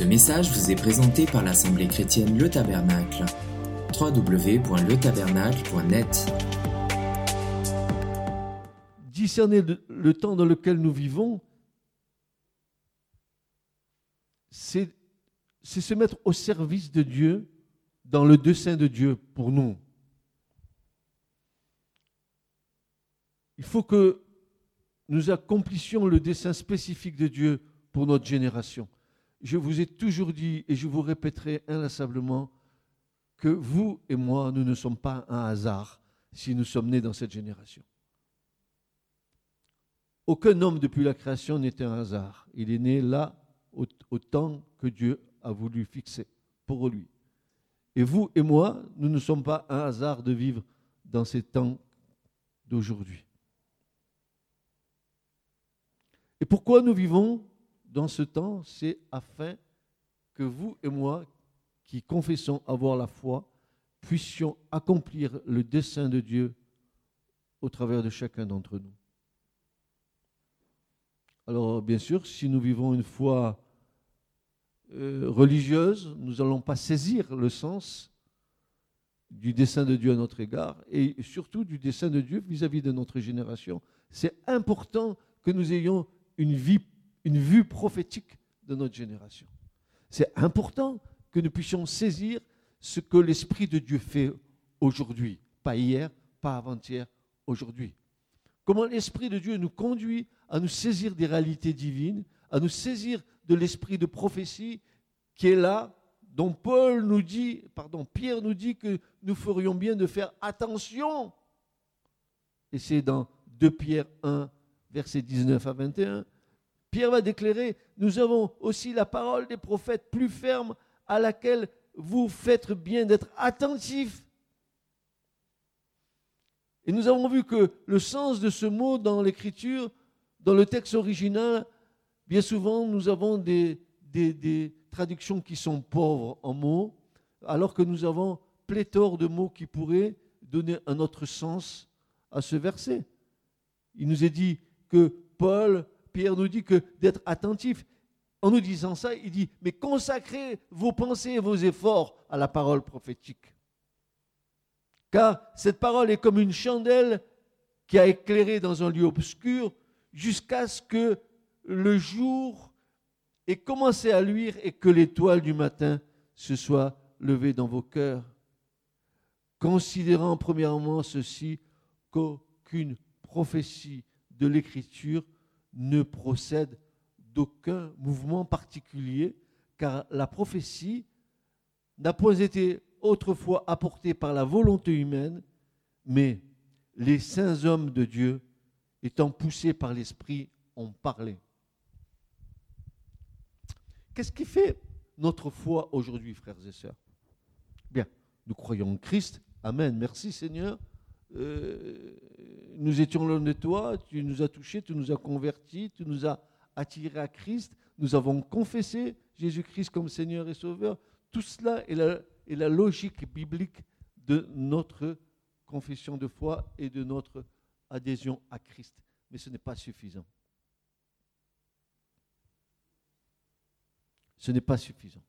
Ce message vous est présenté par l'Assemblée chrétienne Le Tabernacle. www.letabernacle.net Discerner le, temps dans lequel nous vivons, c'est se mettre au service de Dieu dans le dessein de Dieu pour nous. Il faut que nous accomplissions le dessein spécifique de Dieu pour notre génération. Je vous ai toujours dit et je vous répéterai inlassablement que vous et moi, nous ne sommes pas un hasard si nous sommes nés dans cette génération. Aucun homme depuis la création n'était un hasard. Il est né là au, temps que Dieu a voulu fixer pour lui. Et vous et moi, nous ne sommes pas un hasard de vivre dans ces temps d'aujourd'hui. Et pourquoi nous vivons dans ce temps C'est afin que vous et moi, qui confessons avoir la foi, puissions accomplir le dessein de Dieu au travers de chacun d'entre nous. Alors, bien sûr, si nous vivons une foi euh, religieuse, nous n'allons pas saisir le sens du dessein de Dieu à notre égard et surtout du dessein de Dieu vis-à-vis de notre génération. C'est important que nous ayons une, vie, une vue prophétique de notre génération. C'est important que nous puissions saisir ce que l'Esprit de Dieu fait aujourd'hui, pas hier, pas avant-hier, aujourd'hui. Comment l'Esprit de Dieu nous conduit à nous saisir des réalités divines, à nous saisir de l'esprit de prophétie qui est là, dont Paul nous dit, pardon, Pierre nous dit que nous ferions bien de faire attention. Et c'est dans 2 Pierre 1, versets 19 à 21. Pierre va déclarer, nous avons aussi la parole des prophètes plus ferme à laquelle vous faites bien d'être attentifs. Et nous avons vu que le sens de ce mot dans l'écriture, dans le texte original, Bien souvent, nous avons des, des, traductions qui sont pauvres en mots, alors que nous avons pléthore de mots qui pourraient donner un autre sens à ce verset. Il nous est dit que Paul, Pierre nous dit que d'être attentif. En nous disant ça, il dit, mais consacrez vos pensées et vos efforts à la parole prophétique. Car cette parole est comme une chandelle qui a éclairé dans un lieu obscur jusqu'à ce que le jour ait commencé à luire et que l'étoile du matin se soit levée dans vos cœurs. Considérant premièrement ceci, qu'aucune prophétie de l'Écriture ne procède d'aucun mouvement particulier, car la prophétie n'a pas été autrefois apportée par la volonté humaine, mais les saints hommes de Dieu, étant poussés par l'Esprit, ont parlé. Qu'est-ce qui fait notre foi aujourd'hui, frères et sœurs? Bien, nous croyons en Christ. Amen. Merci Seigneur. Euh, nous étions loin de toi, tu nous as touchés, tu nous as convertis, tu nous as attirés à Christ. Nous avons confessé Jésus-Christ comme Seigneur et Sauveur. Tout cela est la, est la logique biblique de notre confession de foi et de notre adhésion à Christ. Mais ce n'est pas suffisant. ce n'est pas suffisant.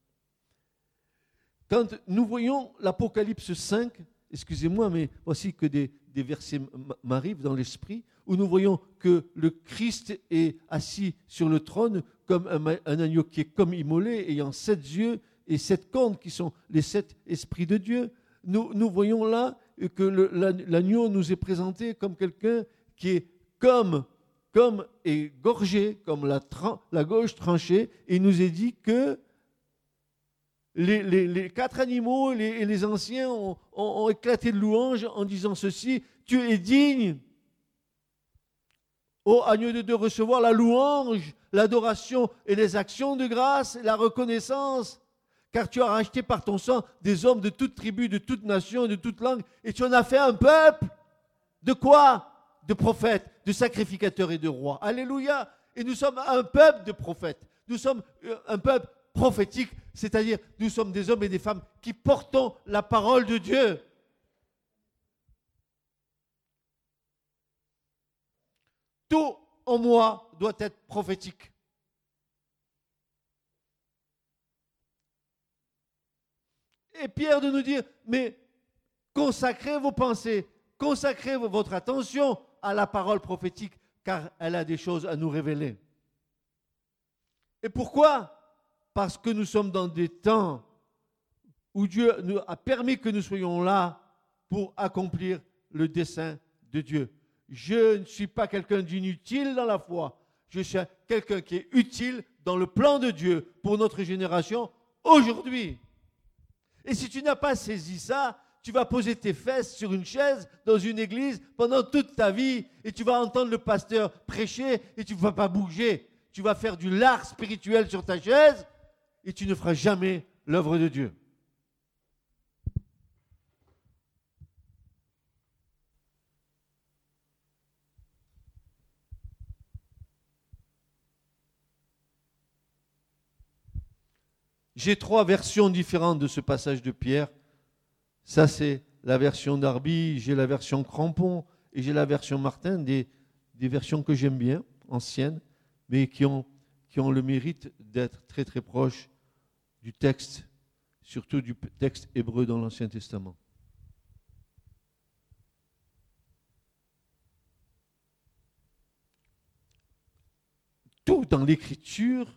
Quand nous voyons l'Apocalypse 5, excusez-moi, mais voici que des, versets m'arrivent dans l'esprit, où nous voyons que le Christ est assis sur le trône comme un, agneau qui est comme immolé, ayant sept yeux et sept cornes qui sont les sept esprits de Dieu. Nous, voyons là que l'agneau nous est présenté comme quelqu'un qui est comme comme est gorgé, comme la, la gauche tranchée, et il nous est dit que les, quatre animaux et les anciens ont, éclaté de louanges en disant ceci, tu es digne, ô agneau de recevoir la louange, l'adoration et les actions de grâce, la reconnaissance, car tu as racheté par ton sang des hommes de toute tribu, de toute nation, de toute langue, et tu en as fait un peuple. De quoi? De prophètes, de sacrificateurs et de rois. Alléluia. Et nous sommes un peuple de prophètes. Nous sommes euh, un peuple prophétique, c'est-à-dire nous sommes des hommes et des femmes qui portons la parole de Dieu. Tout en moi doit être prophétique. Et Pierre de nous dire, mais consacrez vos pensées, consacrez votre attention à la parole prophétique, car elle a des choses à nous révéler. Et pourquoi Parce que nous sommes dans des temps où Dieu nous a permis que nous soyons là pour accomplir le dessein de Dieu. Je ne suis pas quelqu'un d'inutile dans la foi. Je suis quelqu'un qui est utile dans le plan de Dieu pour notre génération aujourd'hui. Et si tu n'as pas saisi ça, tu vas poser tes fesses sur une chaise dans une église pendant toute ta vie et tu vas entendre le pasteur prêcher et tu ne vas pas bouger. Tu vas faire du lard spirituel sur ta chaise et tu ne feras jamais l'œuvre de Dieu. J'ai trois versions différentes de ce passage de Pierre. Ça, c'est la version Darby, j'ai la version Crampon et j'ai la version Martin, des, versions que j'aime bien, anciennes, mais qui ont le mérite d'être très très proches du texte, surtout du texte hébreu dans l'Ancien Testament. Tout dans l'Écriture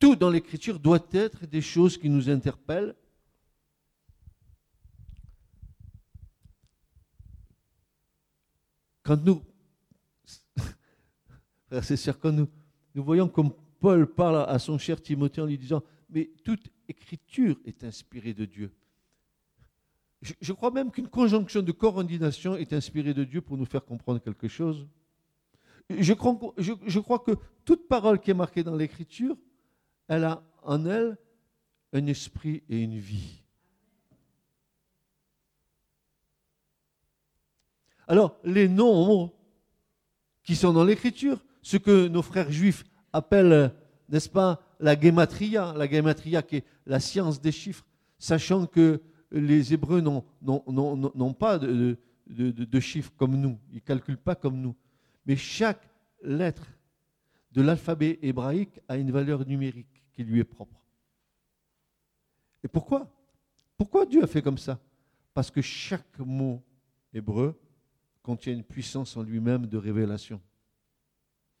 tout dans l'Écriture doit être des choses qui nous interpellent. Quand nous, c'est sûr, quand nous, nous voyons comme Paul parle à son cher Timothée en lui disant, mais toute écriture est inspirée de Dieu. Je, crois même qu'une conjonction de coordination est inspirée de Dieu pour nous faire comprendre quelque chose. Je crois, je crois que toute parole qui est marquée dans l'Écriture elle a en elle un esprit et une vie. Alors, les nombres qui sont dans l'Écriture, ce que nos frères juifs appellent, n'est-ce pas, la gematria, la gematria qui est la science des chiffres, sachant que les Hébreux n'ont pas de, de, chiffres comme nous, ils ne calculent pas comme nous. Mais chaque lettre de l'alphabet hébraïque a une valeur numérique qui lui est propre. Et pourquoi? Pourquoi Dieu a fait comme ça? Parce que chaque mot hébreu contient une puissance en lui-même de révélation.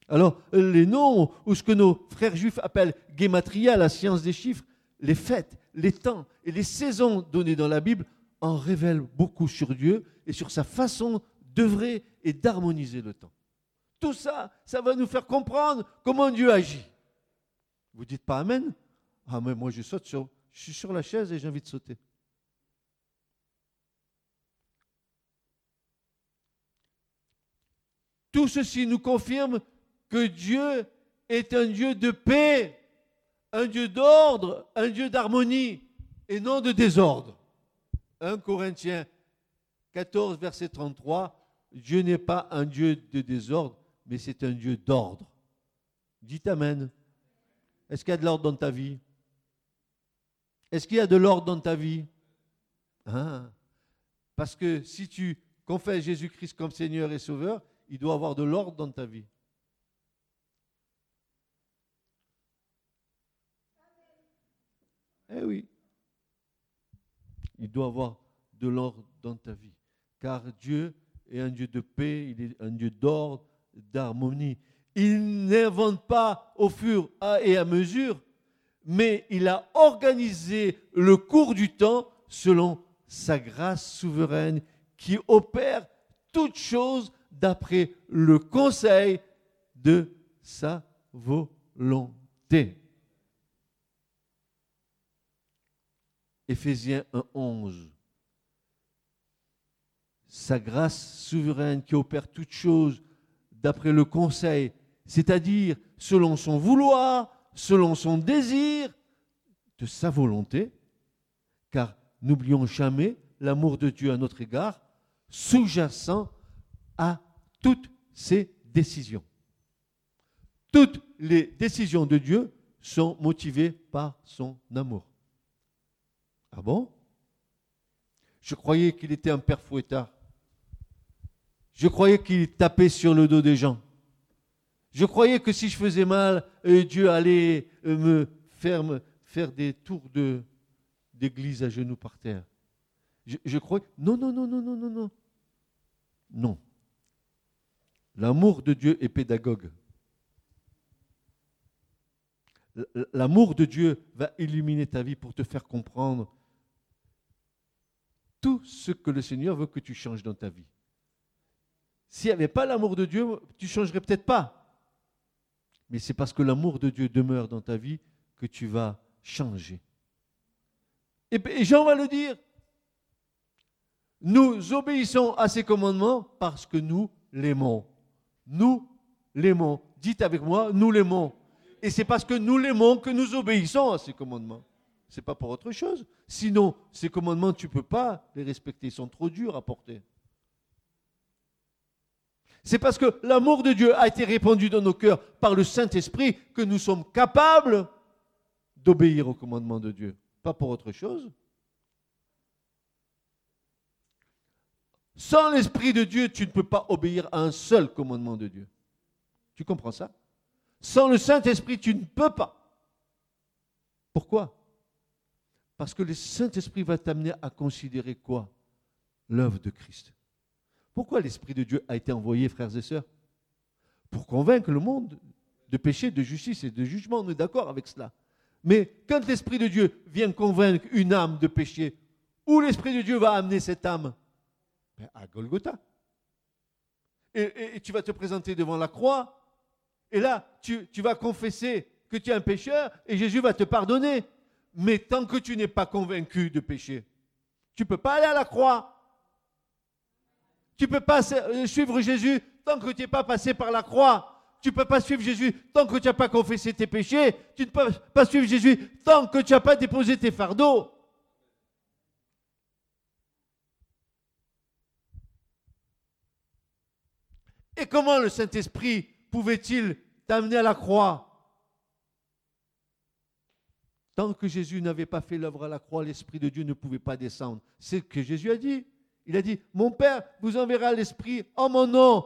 Alors, les noms, ou ce que nos frères juifs appellent gematria, la science des chiffres, les fêtes, les temps et les saisons données dans la Bible en révèlent beaucoup sur Dieu et sur sa façon d'œuvrer et d'harmoniser le temps. Tout ça, ça va nous faire comprendre comment Dieu agit. Vous dites pas Amen? Ah, mais moi je saute sur. Je suis sur la chaise et j'ai envie de sauter. Tout ceci nous confirme que Dieu est un Dieu de paix, un Dieu d'ordre, un Dieu d'harmonie et non de désordre. 1 Corinthiens 14, verset 33, Dieu n'est pas un Dieu de désordre, mais c'est un Dieu d'ordre. Dites Amen. Est-ce qu'il y a de l'ordre dans ta vie? Est-ce qu'il y a de l'ordre dans ta vie? Hein? Parce que si tu confesses Jésus-Christ comme Seigneur et Sauveur, il doit avoir de l'ordre dans ta vie. Eh oui. Il doit avoir de l'ordre dans ta vie. Car Dieu est un Dieu de paix, il est un Dieu d'ordre, d'harmonie. Il n'invente pas au fur et à mesure, mais il a organisé le cours du temps selon sa grâce souveraine qui opère toutes choses d'après le conseil de sa volonté. Éphésiens 1.11. Sa grâce souveraine qui opère toutes choses d'après le conseil c'est-à-dire selon son vouloir, selon son désir, de sa volonté, car n'oublions jamais l'amour de Dieu à notre égard, sous-jacent à toutes ses décisions. Toutes les décisions de Dieu sont motivées par son amour. Ah bon? Je croyais qu'il était un père fouettard. Je croyais qu'il tapait sur le dos des gens. Je croyais que si je faisais mal, euh, Dieu allait euh, me faire, faire des tours de, d'église à genoux par terre. Je, je crois. Non, non, non, non, non, non, non. Non. L'amour de Dieu est pédagogue. L'amour de Dieu va illuminer ta vie pour te faire comprendre tout ce que le Seigneur veut que tu changes dans ta vie. S'il n'y avait pas l'amour de Dieu, tu ne changerais peut-être pas. Mais c'est parce que l'amour de Dieu demeure dans ta vie que tu vas changer. Et Jean va le dire. Nous obéissons à ses commandements parce que nous l'aimons. Nous l'aimons. Dites avec moi, nous l'aimons. Et c'est parce que nous l'aimons que nous obéissons à ses commandements. Ce n'est pas pour autre chose. Sinon, ces commandements, tu ne peux pas les respecter. Ils sont trop durs à porter. C'est parce que l'amour de Dieu a été répandu dans nos cœurs par le Saint-Esprit que nous sommes capables d'obéir aux commandements de Dieu. Pas pour autre chose. Sans l'Esprit de Dieu, tu ne peux pas obéir à un seul commandement de Dieu. Tu comprends ça? Sans le Saint-Esprit, tu ne peux pas. Pourquoi? Parce que le Saint-Esprit va t'amener à considérer quoi? L'œuvre de Christ. Pourquoi l'Esprit de Dieu a été envoyé, frères et sœurs? Pour convaincre le monde de péché, de justice et de jugement. On est d'accord avec cela. Mais quand l'Esprit de Dieu vient convaincre une âme de péché, où l'Esprit de Dieu va amener cette âme? Ben, à Golgotha. Et, tu vas te présenter devant la croix, et là, tu, tu vas confesser que tu es un pécheur, et Jésus va te pardonner. Mais tant que tu n'es pas convaincu de péché, tu ne peux pas aller à la croix. Tu ne peux pas euh, suivre Jésus tant que tu n'es pas passé par la croix. Tu ne peux pas suivre Jésus tant que tu n'as pas confessé tes péchés. Tu ne peux pas suivre Jésus tant que tu n'as pas déposé tes fardeaux. Et comment le Saint-Esprit pouvait-il t'amener à la croix? Tant que Jésus n'avait pas fait l'œuvre à la croix, l'Esprit de Dieu ne pouvait pas descendre. C'est ce que Jésus a dit. Il a dit, mon Père vous enverra l'Esprit en mon nom.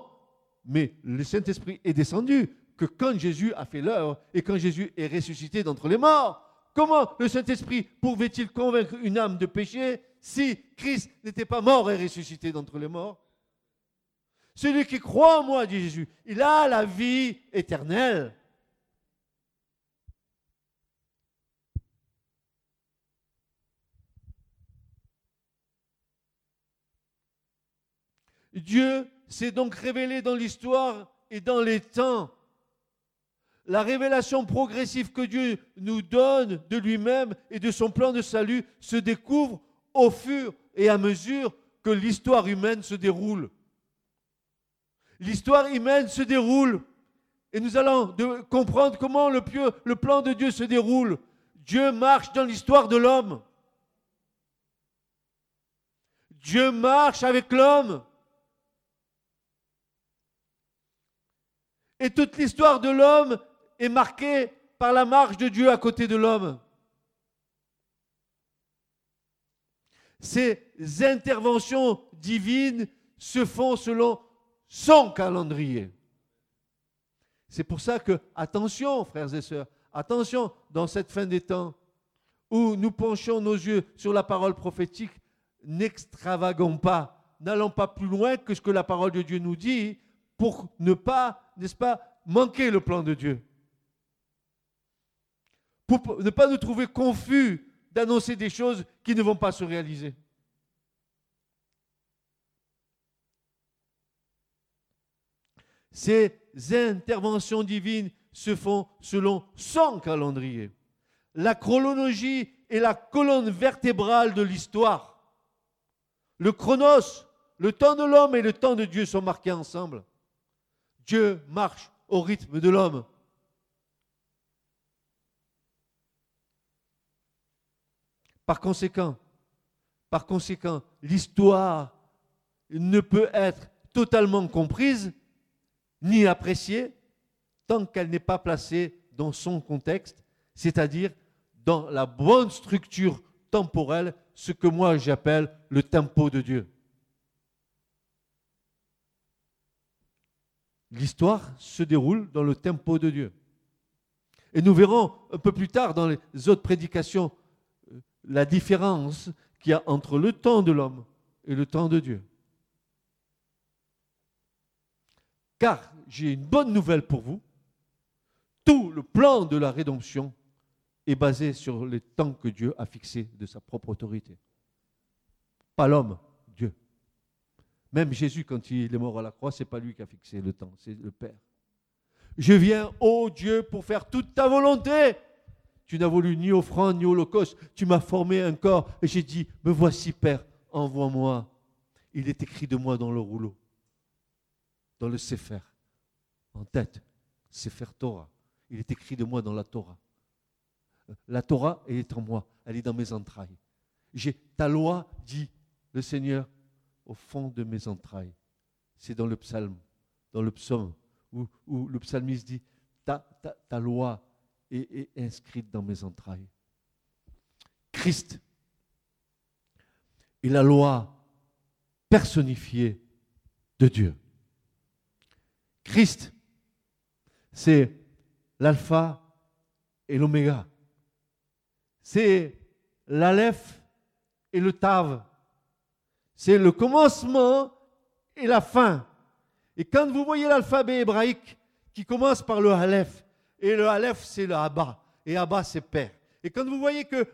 Mais le Saint-Esprit est descendu que quand Jésus a fait l'œuvre et quand Jésus est ressuscité d'entre les morts. Comment le Saint-Esprit pouvait-il convaincre une âme de péché si Christ n'était pas mort et ressuscité d'entre les morts? Celui qui croit en moi, dit Jésus, il a la vie éternelle. Dieu s'est donc révélé dans l'histoire et dans les temps. La révélation progressive que Dieu nous donne de lui-même et de son plan de salut se découvre au fur et à mesure que l'histoire humaine se déroule l'histoire humaine se déroule. Et nous allons comprendre comment le, plan de Dieu se déroule. Dieu marche dans l'histoire de l'homme. Dieu marche avec l'homme. Et toute l'histoire de l'homme est marquée par la marche de Dieu à côté de l'homme. Ces interventions divines se font selon son calendrier. C'est pour ça que, attention, frères et sœurs, attention, dans cette fin des temps, où nous penchons nos yeux sur la parole prophétique, n'extravagons pas, n'allons pas plus loin que ce que la parole de Dieu nous dit, pour ne pas, n'est-ce pas, manquer le plan de Dieu. Pour ne pas nous trouver confus d'annoncer des choses qui ne vont pas se réaliser. Ces interventions divines se font selon son calendrier. La chronologie est la colonne vertébrale de l'histoire. Le chronos, le temps de l'homme et le temps de Dieu sont marqués ensemble. Dieu marche au rythme de l'homme. Par conséquent, par conséquent, l'histoire ne peut être totalement comprise ni appréciée tant qu'elle n'est pas placée dans son contexte, c'est-à-dire dans la bonne structure temporelle, ce que moi j'appelle le tempo de Dieu. L'histoire se déroule dans le tempo de Dieu. Et nous verrons un peu plus tard dans les autres prédications euh, la différence qu'il y a entre le temps de l'homme et le temps de Dieu. Car j'ai une bonne nouvelle pour vous. Tout le plan de la rédemption est basé sur les temps que Dieu a fixés de sa propre autorité. Pas l'homme. Même Jésus, quand il est mort à la croix, ce n'est pas lui qui a fixé le temps, c'est le Père. Je viens, ô Dieu, pour faire toute ta volonté. Tu n'as voulu ni offrande ni holocauste. Tu m'as formé un corps et j'ai dit, me voici, Père, envoie-moi. Il est écrit de moi dans le rouleau, dans le Sefer, en tête, Sefer Torah. Il est écrit de moi dans la Torah. La Torah est en moi, elle est dans mes entrailles. J'ai ta loi, dit le Seigneur, au fond de mes entrailles. C'est dans le psaume, dans le psaume où, le psalmiste dit, ta, ta, loi est, est inscrite dans mes entrailles. Christ est la loi personnifiée de Dieu. Christ, c'est l'alpha et l'oméga. C'est l'aleph et le tav. C'est le commencement et la fin. Et quand vous voyez l'alphabet hébraïque qui commence par le Aleph, et le Aleph c'est le Abba, et Abba c'est Père. Et quand vous voyez que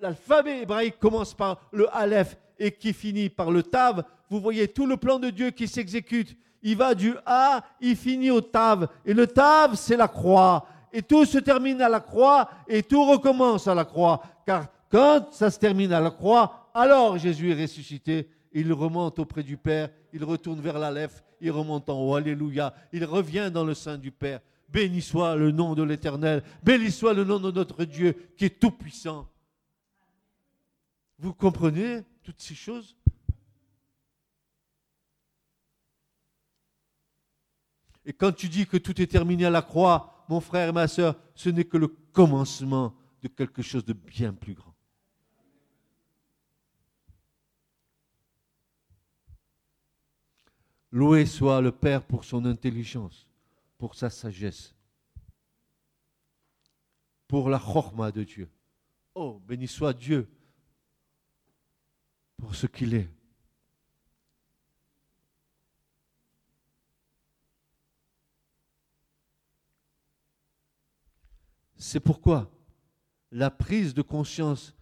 l'alphabet hébraïque commence par le Aleph et qui finit par le Tav, vous voyez tout le plan de Dieu qui s'exécute. Il va du A, il finit au Tav. Et le Tav, c'est la croix. Et tout se termine à la croix et tout recommence à la croix. Car quand ça se termine à la croix, alors Jésus est ressuscité il remonte auprès du Père, il retourne vers l'Aleph, il remonte en haut, Alléluia, il revient dans le sein du Père. Béni soit le nom de l'Éternel, béni soit le nom de notre Dieu qui est tout-puissant. Vous comprenez toutes ces choses? Et quand tu dis que tout est terminé à la croix, mon frère et ma soeur, ce n'est que le commencement de quelque chose de bien plus grand. Loué soit le Père pour son intelligence, pour sa sagesse, pour la chorma de Dieu. Oh, béni soit Dieu pour ce qu'il est. C'est pourquoi la prise de conscience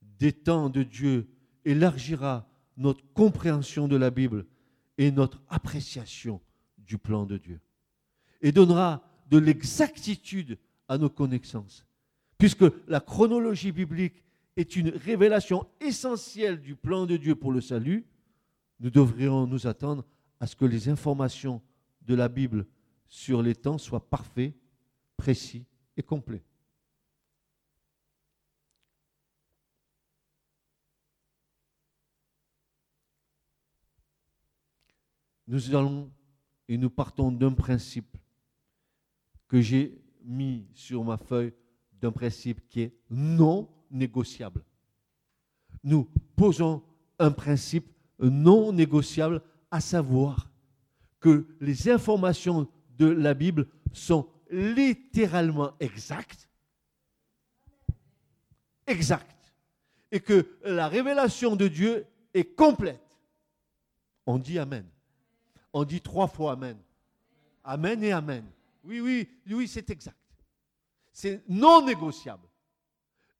des temps de Dieu élargira notre compréhension de la Bible et notre appréciation du plan de Dieu. Et donnera de l'exactitude à nos connaissances. Puisque la chronologie biblique est une révélation essentielle du plan de Dieu pour le salut, nous devrions nous attendre à ce que les informations de la Bible sur les temps soient parfaits, précis et complets. Nous allons et nous partons d'un principe que j'ai mis sur ma feuille, d'un principe qui est non négociable. Nous posons un principe non négociable, à savoir que les informations de la Bible sont littéralement exactes, exactes, et que la révélation de Dieu est complète. On dit Amen on dit trois fois Amen. Amen et Amen. Oui, oui, oui, c'est exact. C'est non négociable.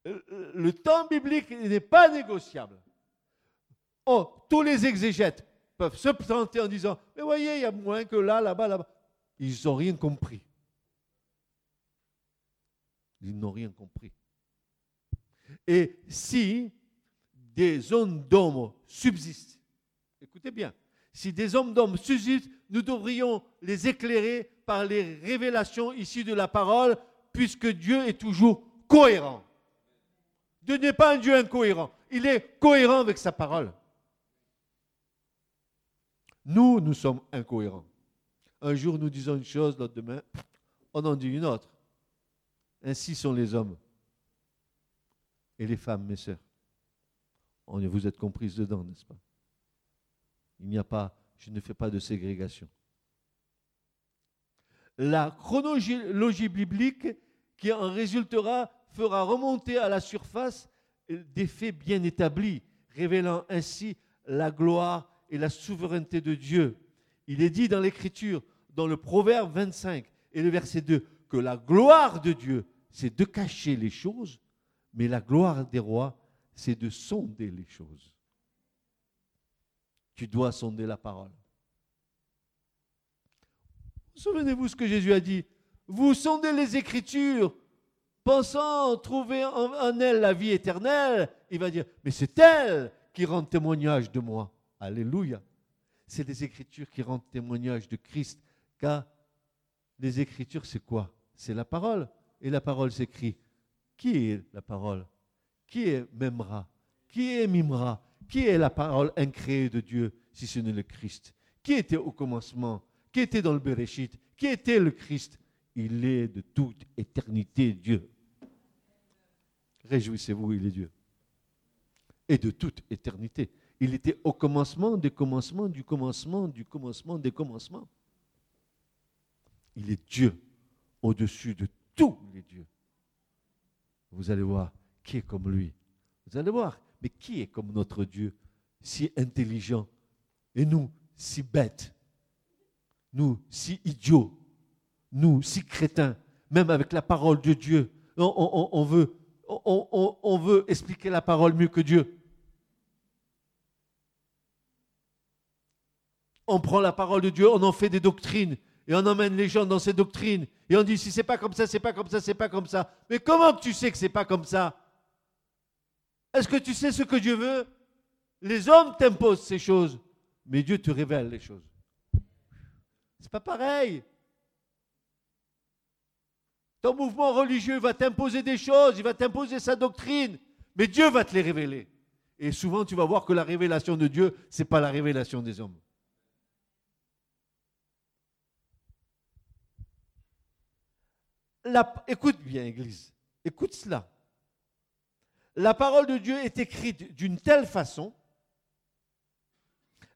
Euh, euh, le temps biblique n'est pas négociable. Oh, tous les exégètes peuvent se planter en disant, mais voyez, il y a moins que là, là-bas, là-bas. Ils n'ont rien compris. Ils n'ont rien compris. Et si des zones d'ombre subsistent, écoutez bien, si des hommes d'hommes suscitent, nous devrions les éclairer par les révélations ici de la parole, puisque Dieu est toujours cohérent. Dieu n'est pas un Dieu incohérent. Il est cohérent avec sa parole. Nous, nous sommes incohérents. Un jour, nous disons une chose, l'autre demain, on en dit une autre. Ainsi sont les hommes et les femmes, mes sœurs. Vous êtes comprises dedans, n'est-ce pas? Il n'y a pas, je ne fais pas de ségrégation. la chronologie biblique qui en résultera fera remonter à la surface des faits bien établis, révélant ainsi la gloire et la souveraineté de Dieu. Il est dit dans l'Écriture, dans le Proverbe 25 et le verset 2, que la gloire de Dieu, c'est de cacher les choses, mais la gloire des rois, c'est de sonder les choses. Tu dois sonder la parole. Souvenez-vous ce que Jésus a dit. Vous sondez les Écritures, pensant trouver en, elle la vie éternelle. Il va dire, mais c'est elle qui rend témoignage de moi. Alléluia. C'est les Écritures qui rendent témoignage de Christ. Car les Écritures, c'est quoi? C'est la parole. Et la parole s'écrit. Qui est la parole? Qui est Memra? Qui est Mimra? Qui est la parole incréée de Dieu, si ce n'est le Christ? Qui était au commencement? Qui était dans le Bereshit? Qui était le Christ? Il est de toute éternité Dieu. Réjouissez-vous, il est Dieu. Et de toute éternité. Il était au commencement des commencements, du commencement, du commencement des commencements. Il est Dieu au-dessus de tous les dieux. Vous allez voir qui est comme lui. Vous allez voir, mais qui est comme notre Dieu, si intelligent, et nous, si bêtes, nous, si idiots, nous, si crétins, même avec la parole de Dieu, on, veut, on veut expliquer la parole mieux que Dieu. On prend la parole de Dieu, on en fait des doctrines, et on emmène les gens dans ces doctrines. Et on dit si c'est pas comme ça, c'est pas comme ça, c'est pas comme ça. Mais comment tu sais que c'est pas comme ça? Est-ce que tu sais ce que Dieu veut? Les hommes t'imposent ces choses, mais Dieu te révèle les choses. C'est pas pareil. Ton mouvement religieux va t'imposer des choses, il va t'imposer sa doctrine, mais Dieu va te les révéler. Et souvent, tu vas voir que la révélation de Dieu, ce n'est pas la révélation des hommes. écoute bien, Église, écoute cela. La parole de Dieu est écrite d'une telle façon,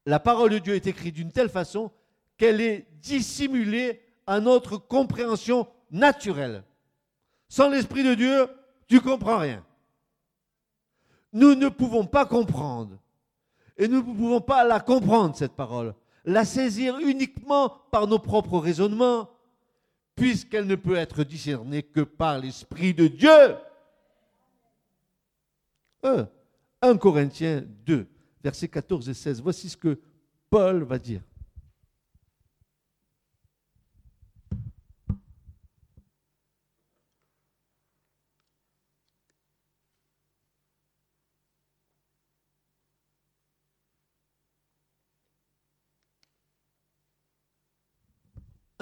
la parole de Dieu est écrite d'une telle façon qu'elle est dissimulée à notre compréhension naturelle. Sans l'Esprit de Dieu, tu ne comprends rien. Nous ne pouvons pas comprendre. Et nous ne pouvons pas la comprendre, cette parole. La saisir uniquement par nos propres raisonnements, puisqu'elle ne peut être discernée que par l'Esprit de Dieu. 1, 1 Corinthiens 2, versets 14 et 16. Voici ce que Paul va dire.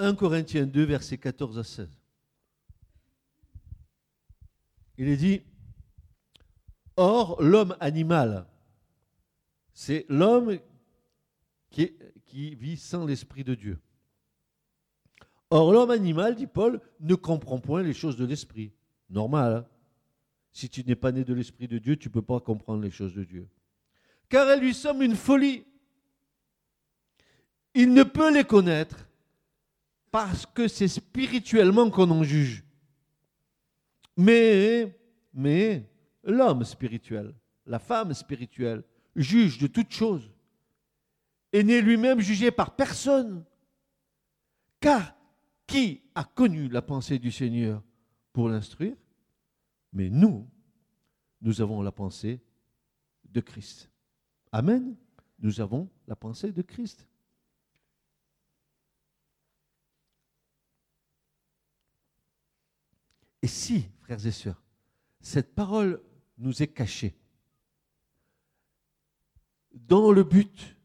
1 Corinthiens 2, versets 14 à 16. Il est dit, Or, l'homme animal, c'est l'homme qui, vit sans l'Esprit de Dieu. Or, l'homme animal, dit Paul, ne comprend point les choses de l'Esprit. Normal. Hein. si tu n'es pas né de l'Esprit de Dieu, tu ne peux pas comprendre les choses de Dieu. Car elles lui semblent une folie. Il ne peut les connaître parce que c'est spirituellement qu'on en juge. Mais, mais l'homme spirituel, la femme spirituelle, juge de toutes choses et n'est lui-même jugé par personne. Car qui a connu la pensée du Seigneur pour l'instruire? Mais nous, nous avons la pensée de Christ. Amen. Nous avons la pensée de Christ. Et si, frères et sœurs, cette parole nous est cachée, dans le but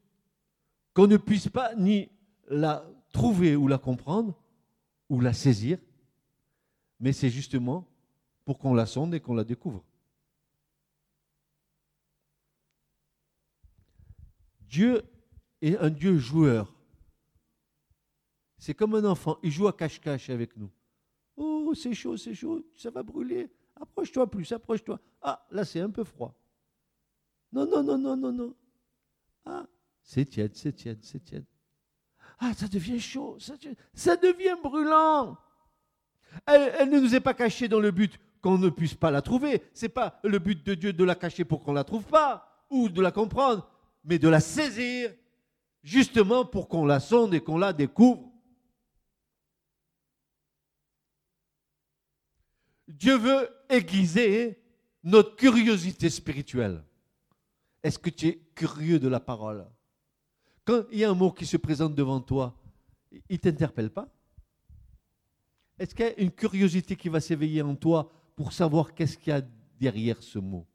qu'on ne puisse pas ni la trouver ou la comprendre, ou la saisir, mais c'est justement pour qu'on la sonde et qu'on la découvre. Dieu est un Dieu joueur. C'est comme un enfant, il joue à cache-cache avec nous. Oh, c'est chaud, c'est chaud, ça va brûler. Approche-toi plus, approche-toi. Ah, là, c'est un peu froid. Non, non, non, non, non, non. Ah, c'est tiède, c'est tiède, c'est tiède. Ah, ça devient chaud, ça, devient brûlant. Elle, elle, ne nous est pas cachée dans le but qu'on ne puisse pas la trouver. Ce n'est pas le but de Dieu de la cacher pour qu'on ne la trouve pas ou de la comprendre, mais de la saisir justement pour qu'on la sonde et qu'on la découvre. Dieu veut aiguiser notre curiosité spirituelle. Est-ce que tu es curieux de la parole? Quand il y a un mot qui se présente devant toi, il ne t'interpelle pas? Est-ce qu'il y a une curiosité qui va s'éveiller en toi pour savoir qu'est-ce qu'il y a derrière ce mot?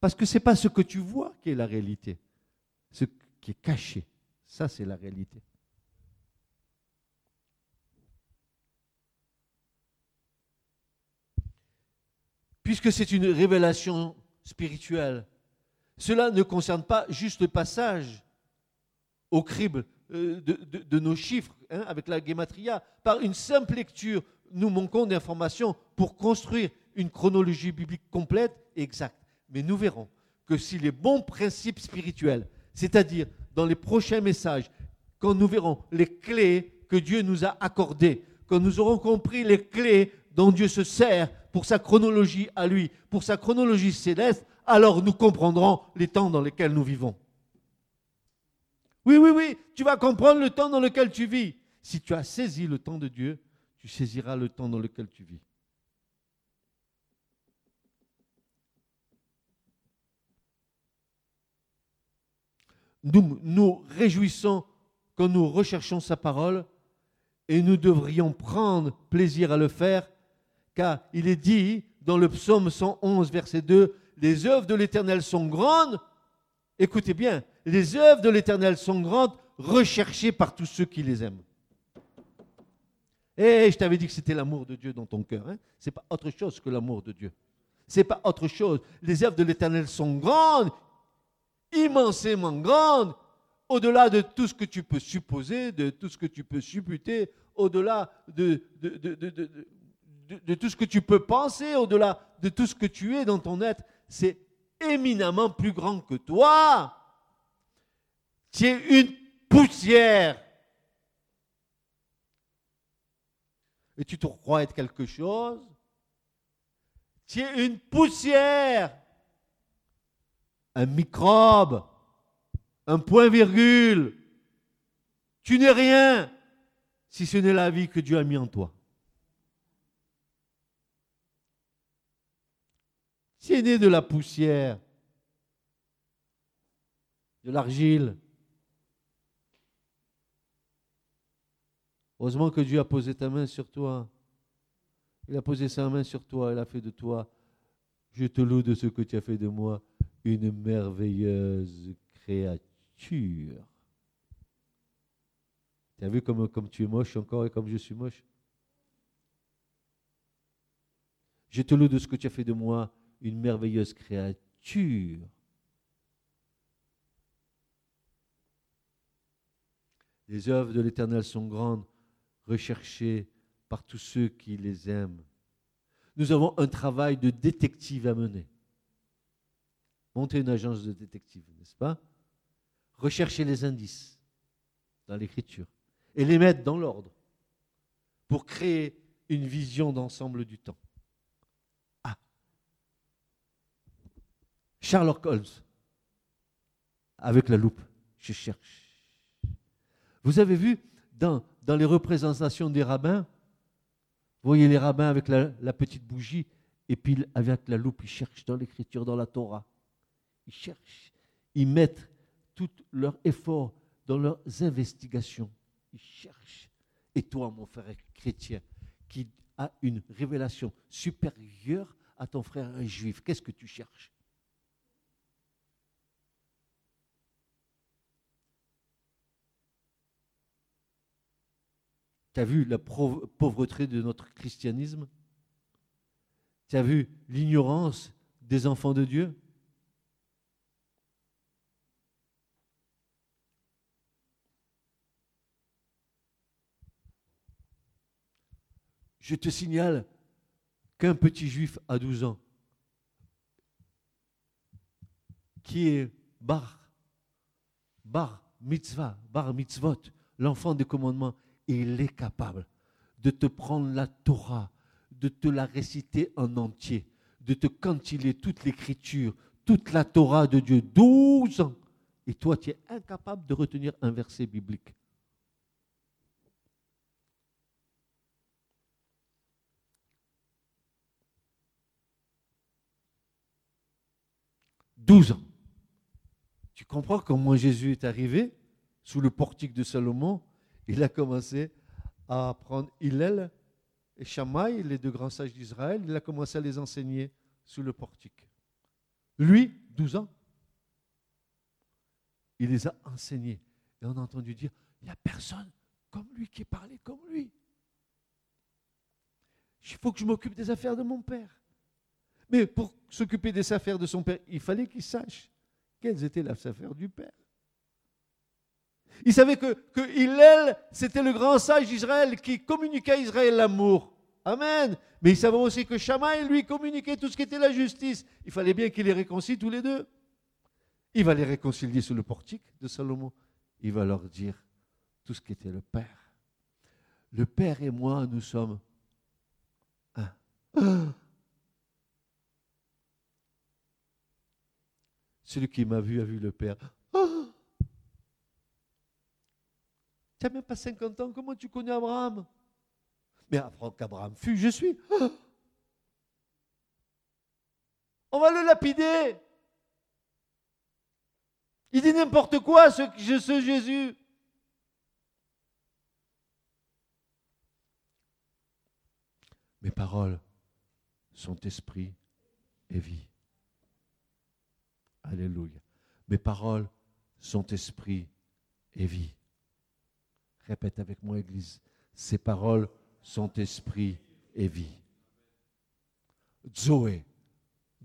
Parce que ce n'est pas ce que tu vois qui est la réalité, ce qui est caché. Ça, c'est la réalité. Puisque c'est une révélation spirituelle, cela ne concerne pas juste le passage au crible euh, de, nos chiffres hein, avec la guématria. Par une simple lecture, nous manquons d'informations pour construire une chronologie biblique complète et exacte. Mais nous verrons que si les bons principes spirituels, c'est-à-dire dans les prochains messages, quand nous verrons les clés que Dieu nous a accordées, quand nous aurons compris les clés dont Dieu se sert pour sa chronologie à lui, pour sa chronologie céleste, alors nous comprendrons les temps dans lesquels nous vivons. Oui, oui, oui, tu vas comprendre le temps dans lequel tu vis. Si tu as saisi le temps de Dieu, tu saisiras le temps dans lequel tu vis. nous nous réjouissons quand nous recherchons sa parole et nous devrions prendre plaisir à le faire, car il est dit dans le psaume 111, verset 2, les œuvres de l'Éternel sont grandes, écoutez bien, les œuvres de l'Éternel sont grandes, recherchées par tous ceux qui les aiment. Et eh, je t'avais dit que c'était l'amour de Dieu dans ton cœur. Hein? Ce n'est pas autre chose que l'amour de Dieu. Ce n'est pas autre chose. Les œuvres de l'Éternel sont grandes immensément grande, au-delà de tout ce que tu peux supposer, de tout ce que tu peux supputer, au-delà de, de, tout ce que tu peux penser, au-delà de tout ce que tu es dans ton être. C'est éminemment plus grand que toi. Tu es une poussière. Et tu te crois être quelque chose. Tu es une poussière un microbe, un point-virgule. Tu n'es rien si ce n'est la vie que Dieu a mis en toi. Es né de la poussière, de l'argile. Heureusement que Dieu a posé ta main sur toi. Il a posé sa main sur toi, il a fait de toi. Je te loue de ce que tu as fait de moi une merveilleuse créature. Tu as vu comme, comme tu es moche encore et comme je suis moche? Je te loue de ce que tu as fait de moi, une merveilleuse créature. Les œuvres de l'Éternel sont grandes, recherchées par tous ceux qui les aiment. Nous avons un travail de détective à mener monter une agence de détective, n'est-ce pas? Rechercher les indices dans l'écriture et les mettre dans l'ordre pour créer une vision d'ensemble du temps. Sherlock Holmes, avec la loupe, je cherche. Vous avez vu dans, les représentations des rabbins, vous voyez les rabbins avec la, la petite bougie, et puis avec la loupe, ils cherchent dans l'écriture, dans la Torah. Ils cherchent, ils mettent tout leur effort dans leurs investigations. Ils cherchent. Et toi, mon frère chrétien, qui a une révélation supérieure à ton frère juif, qu'est-ce que tu cherches? Tu as vu la pauvreté de notre christianisme? Tu as vu l'ignorance des enfants de Dieu? Je te signale qu'un petit juif à 12 ans, qui est bar, bar mitzvah, bar mitzvot, l'enfant des commandements, il est capable de te prendre la Torah, de te la réciter en entier, de te cantiler toute l'écriture, toute la Torah de Dieu, 12 ans. Et toi, tu es incapable de retenir un verset biblique. Douze ans. Tu comprends comment Jésus est arrivé sous le portique de Salomon? Il a commencé à prendre Hillel et Shammai, les deux grands sages d'Israël, il a commencé à les enseigner sous le portique. Lui, 12 ans, il les a enseignés. Et on a entendu dire, il n'y a personne comme lui qui parlait comme lui. Il faut que je m'occupe des affaires de mon père. Mais pour s'occuper des affaires de son père, il fallait qu'il sache quelles étaient les affaires du père. Il savait que, Hillel, c'était le grand sage d'Israël qui communiquait à Israël l'amour. Amen. Mais il savait aussi que Shammai, lui, communiquait tout ce qui était la justice. Il fallait bien qu'il les réconcilie tous les deux. Il va les réconcilier sous le portique de Salomon. Il va leur dire tout ce qui était le Père. Le Père et moi, nous sommes un. Celui qui m'a vu a vu le Père. Tu n'as même pas 50 ans, comment tu connais Abraham? Mais avant qu'Abraham fut, je suis. On va le lapider. Il dit n'importe quoi, ce, ce Jésus. Mes paroles sont esprit et vie. Alléluia. Mes paroles sont esprit et vie. Répète avec moi, Église. Ces paroles sont esprit et vie. Zoé.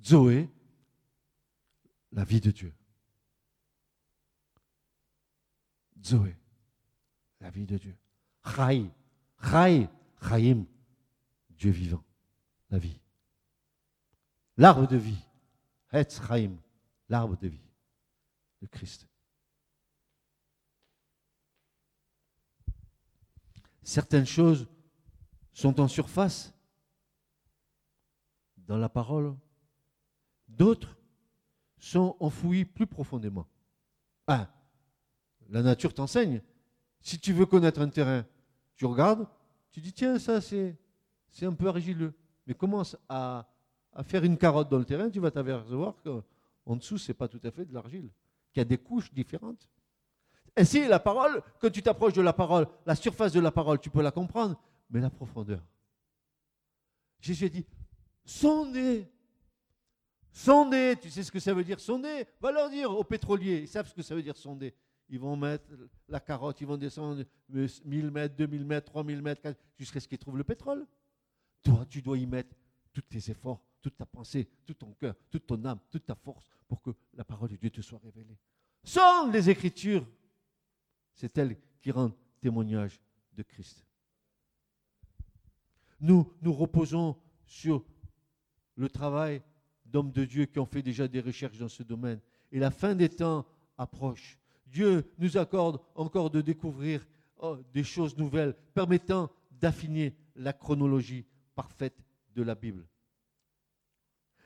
Zoé, la vie de Dieu. Zoé, la vie de Dieu. Chai, Chai, Chaim, Dieu vivant, la vie. L'arbre de vie, Hetz Chaim, l'arbre de vie, le Christ. Certaines choses sont en surface dans la parole, d'autres sont enfouies plus profondément. Ah, la nature t'enseigne. Si tu veux connaître un terrain, tu regardes, tu dis tiens, ça c'est, un peu argileux. Mais commence à, à, faire une carotte dans le terrain, tu vas t'apercevoir qu'en dessous, ce n'est pas tout à fait de l'argile, qu'il y a des couches différentes. Ainsi, la parole, quand tu t'approches de la parole, la surface de la parole, tu peux la comprendre, mais la profondeur. Jésus dit, sondez, sondez, tu sais ce que ça veut dire sonder Va leur dire aux pétroliers, ils savent ce que ça veut dire sonder. Ils vont mettre la carotte, ils vont descendre 1000 mètres, 2000 mètres, 3000 mètres, jusqu'à ce qu'ils trouvent le pétrole. Toi, tu dois y mettre tous tes efforts, toute ta pensée, tout ton cœur, toute ton âme, toute ta force pour que la parole de Dieu te soit révélée. Sonde les Écritures, c'est elle qui rend témoignage de Christ. Nous nous reposons sur le travail d'hommes de Dieu qui ont fait déjà des recherches dans ce domaine. Et la fin des temps approche. Dieu nous accorde encore de découvrir oh, des choses nouvelles permettant d'affiner la chronologie parfaite de la Bible.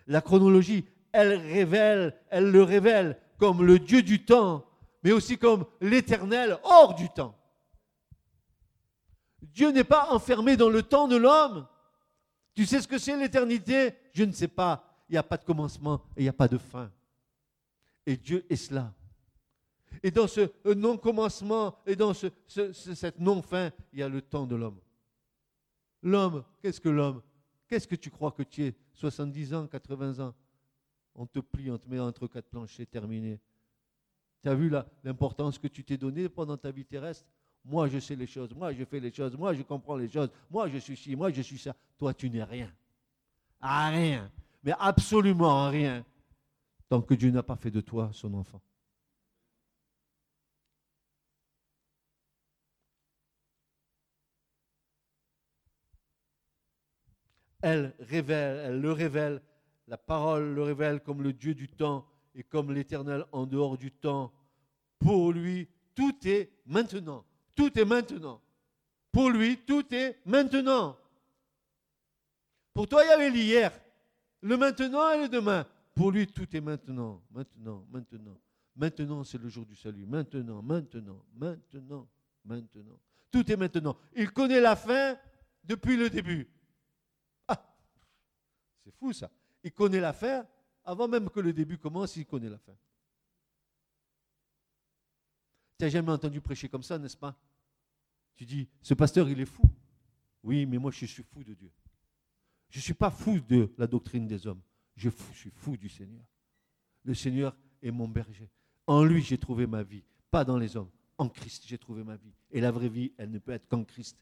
La chronologie, elle révèle, elle le révèle comme le Dieu du temps mais aussi comme l'éternel hors du temps. Dieu n'est pas enfermé dans le temps de l'homme. Tu sais ce que c'est l'éternité? Je ne sais pas. Il n'y a pas de commencement et il n'y a pas de fin. Et Dieu est cela. Et dans ce non-commencement et dans cette non-fin, il y a le temps de l'homme. L'homme, qu'est-ce que l'homme? Qu'est-ce que tu crois que tu es? 70 ans, 80 ans? On te plie, on te met entre quatre planchers, terminé. Tu as vu l'importance que tu t'es donnée pendant ta vie terrestre? Moi, je sais les choses, moi, je fais les choses, moi, je comprends les choses, moi, je suis ci, moi, je suis ça. Toi, tu n'es rien. À rien. Mais absolument rien. Tant que Dieu n'a pas fait de toi son enfant. Elle révèle, elle le révèle, la parole le révèle comme le Dieu du temps et comme l'Éternel en dehors du temps. Pour lui, tout est maintenant. tout est maintenant. Pour lui, tout est maintenant. Pour toi, il y avait l'hier, le maintenant et le demain. Pour lui, tout est maintenant, maintenant, maintenant. Maintenant, c'est le jour du salut. Maintenant, maintenant, maintenant, maintenant. Tout est maintenant. Il connaît la fin depuis le début. Ah, c'est fou ça. Il connaît la fin avant même que le début commence, il connaît la fin. Tu n'as jamais entendu prêcher comme ça, n'est-ce pas? Tu dis, ce pasteur, il est fou. Oui, mais moi, je suis fou de Dieu. Je ne suis pas fou de la doctrine des hommes. Je, suis fou du Seigneur. Le Seigneur est mon berger. En lui, j'ai trouvé ma vie. Pas dans les hommes. En Christ, j'ai trouvé ma vie. Et la vraie vie, elle ne peut être qu'en Christ.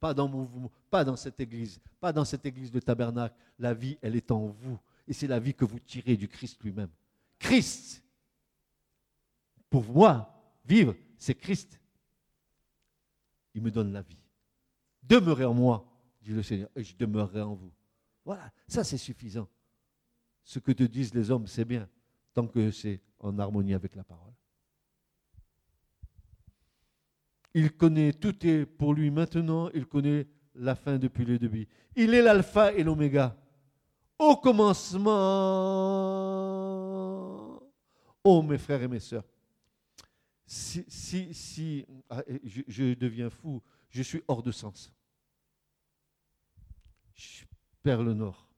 Pas dans, mon, pas dans cette église. Pas dans cette église de tabernacle. La vie, elle est en vous. Et c'est la vie que vous tirez du Christ lui-même. Christ. Pour moi, vivre, c'est Christ. Il me donne la vie. Demeurez en moi, dit le Seigneur, et je demeurerai en vous. Voilà, ça c'est suffisant. Ce que te disent les hommes, c'est bien, tant que c'est en harmonie avec la parole. Il connaît, tout est pour lui maintenant, il connaît la fin depuis le début. Il est l'alpha et l'oméga. Au commencement, oh mes frères et mes sœurs, si, si, si ah, je deviens fou, je suis hors de sens je perds le nord.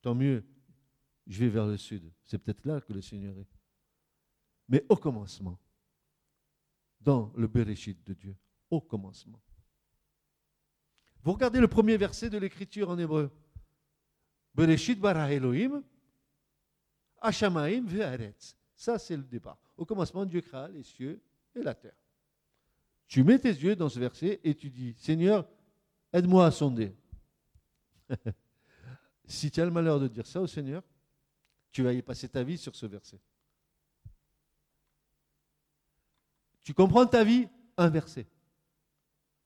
Tant mieux, je vais vers le sud. C'est peut-être là que le Seigneur est. Mais au commencement, dans le Bereshit de Dieu, au commencement. Vous regardez le premier verset de l'écriture en hébreu. Bereshit bara Elohim, Hashamaim ve'aretz. Ça, c'est le départ. Au commencement, Dieu créa les cieux et la terre. Tu mets tes yeux dans ce verset et tu dis, Seigneur, aide-moi à sonder. si tu as le malheur de dire ça au Seigneur, tu vas y passer ta vie sur ce verset. Tu comprends ta vie? Un verset.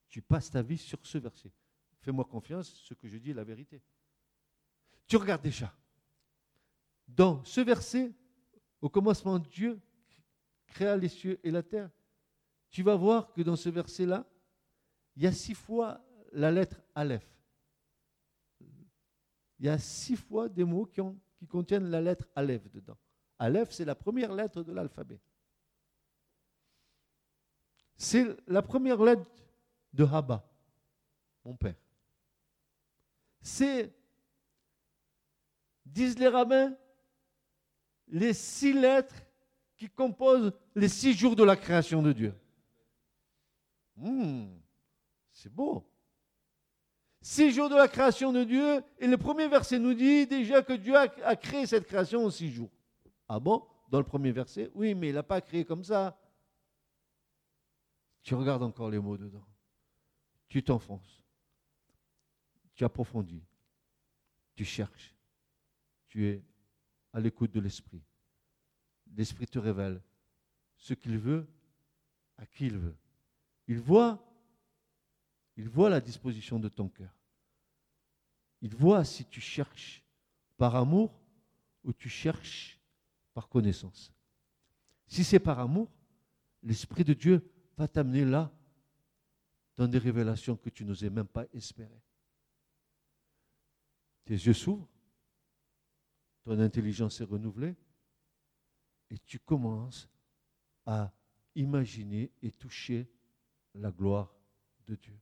Tu passes ta vie sur ce verset. Fais-moi confiance, ce que je dis est la vérité. Tu regardes déjà. Dans ce verset, au commencement, Dieu créa les cieux et la terre. Tu vas voir que dans ce verset-là, il y a six fois la lettre Aleph il y a six fois des mots qui, contiennent la lettre Aleph dedans. Aleph, c'est la première lettre de l'alphabet. C'est la première lettre de Haba, mon père. C'est, disent les rabbins, les six lettres qui composent les six jours de la création de Dieu. Hmm, c'est beau six jours de la création de Dieu, et le premier verset nous dit déjà que Dieu a, créé cette création en six jours. Ah bon? Dans le premier verset? Oui, mais il n'a pas créé comme ça. Tu regardes encore les mots dedans. Tu t'enfonces. Tu approfondis. Tu cherches. Tu es à l'écoute de l'Esprit. L'Esprit te révèle ce qu'il veut, à qui il veut. Il voit il voit la disposition de ton cœur. Il voit si tu cherches par amour ou tu cherches par connaissance. Si c'est par amour, l'Esprit de Dieu va t'amener là dans des révélations que tu n'osais même pas espérer. Tes yeux s'ouvrent, ton intelligence est renouvelée et tu commences à imaginer et toucher la gloire de Dieu.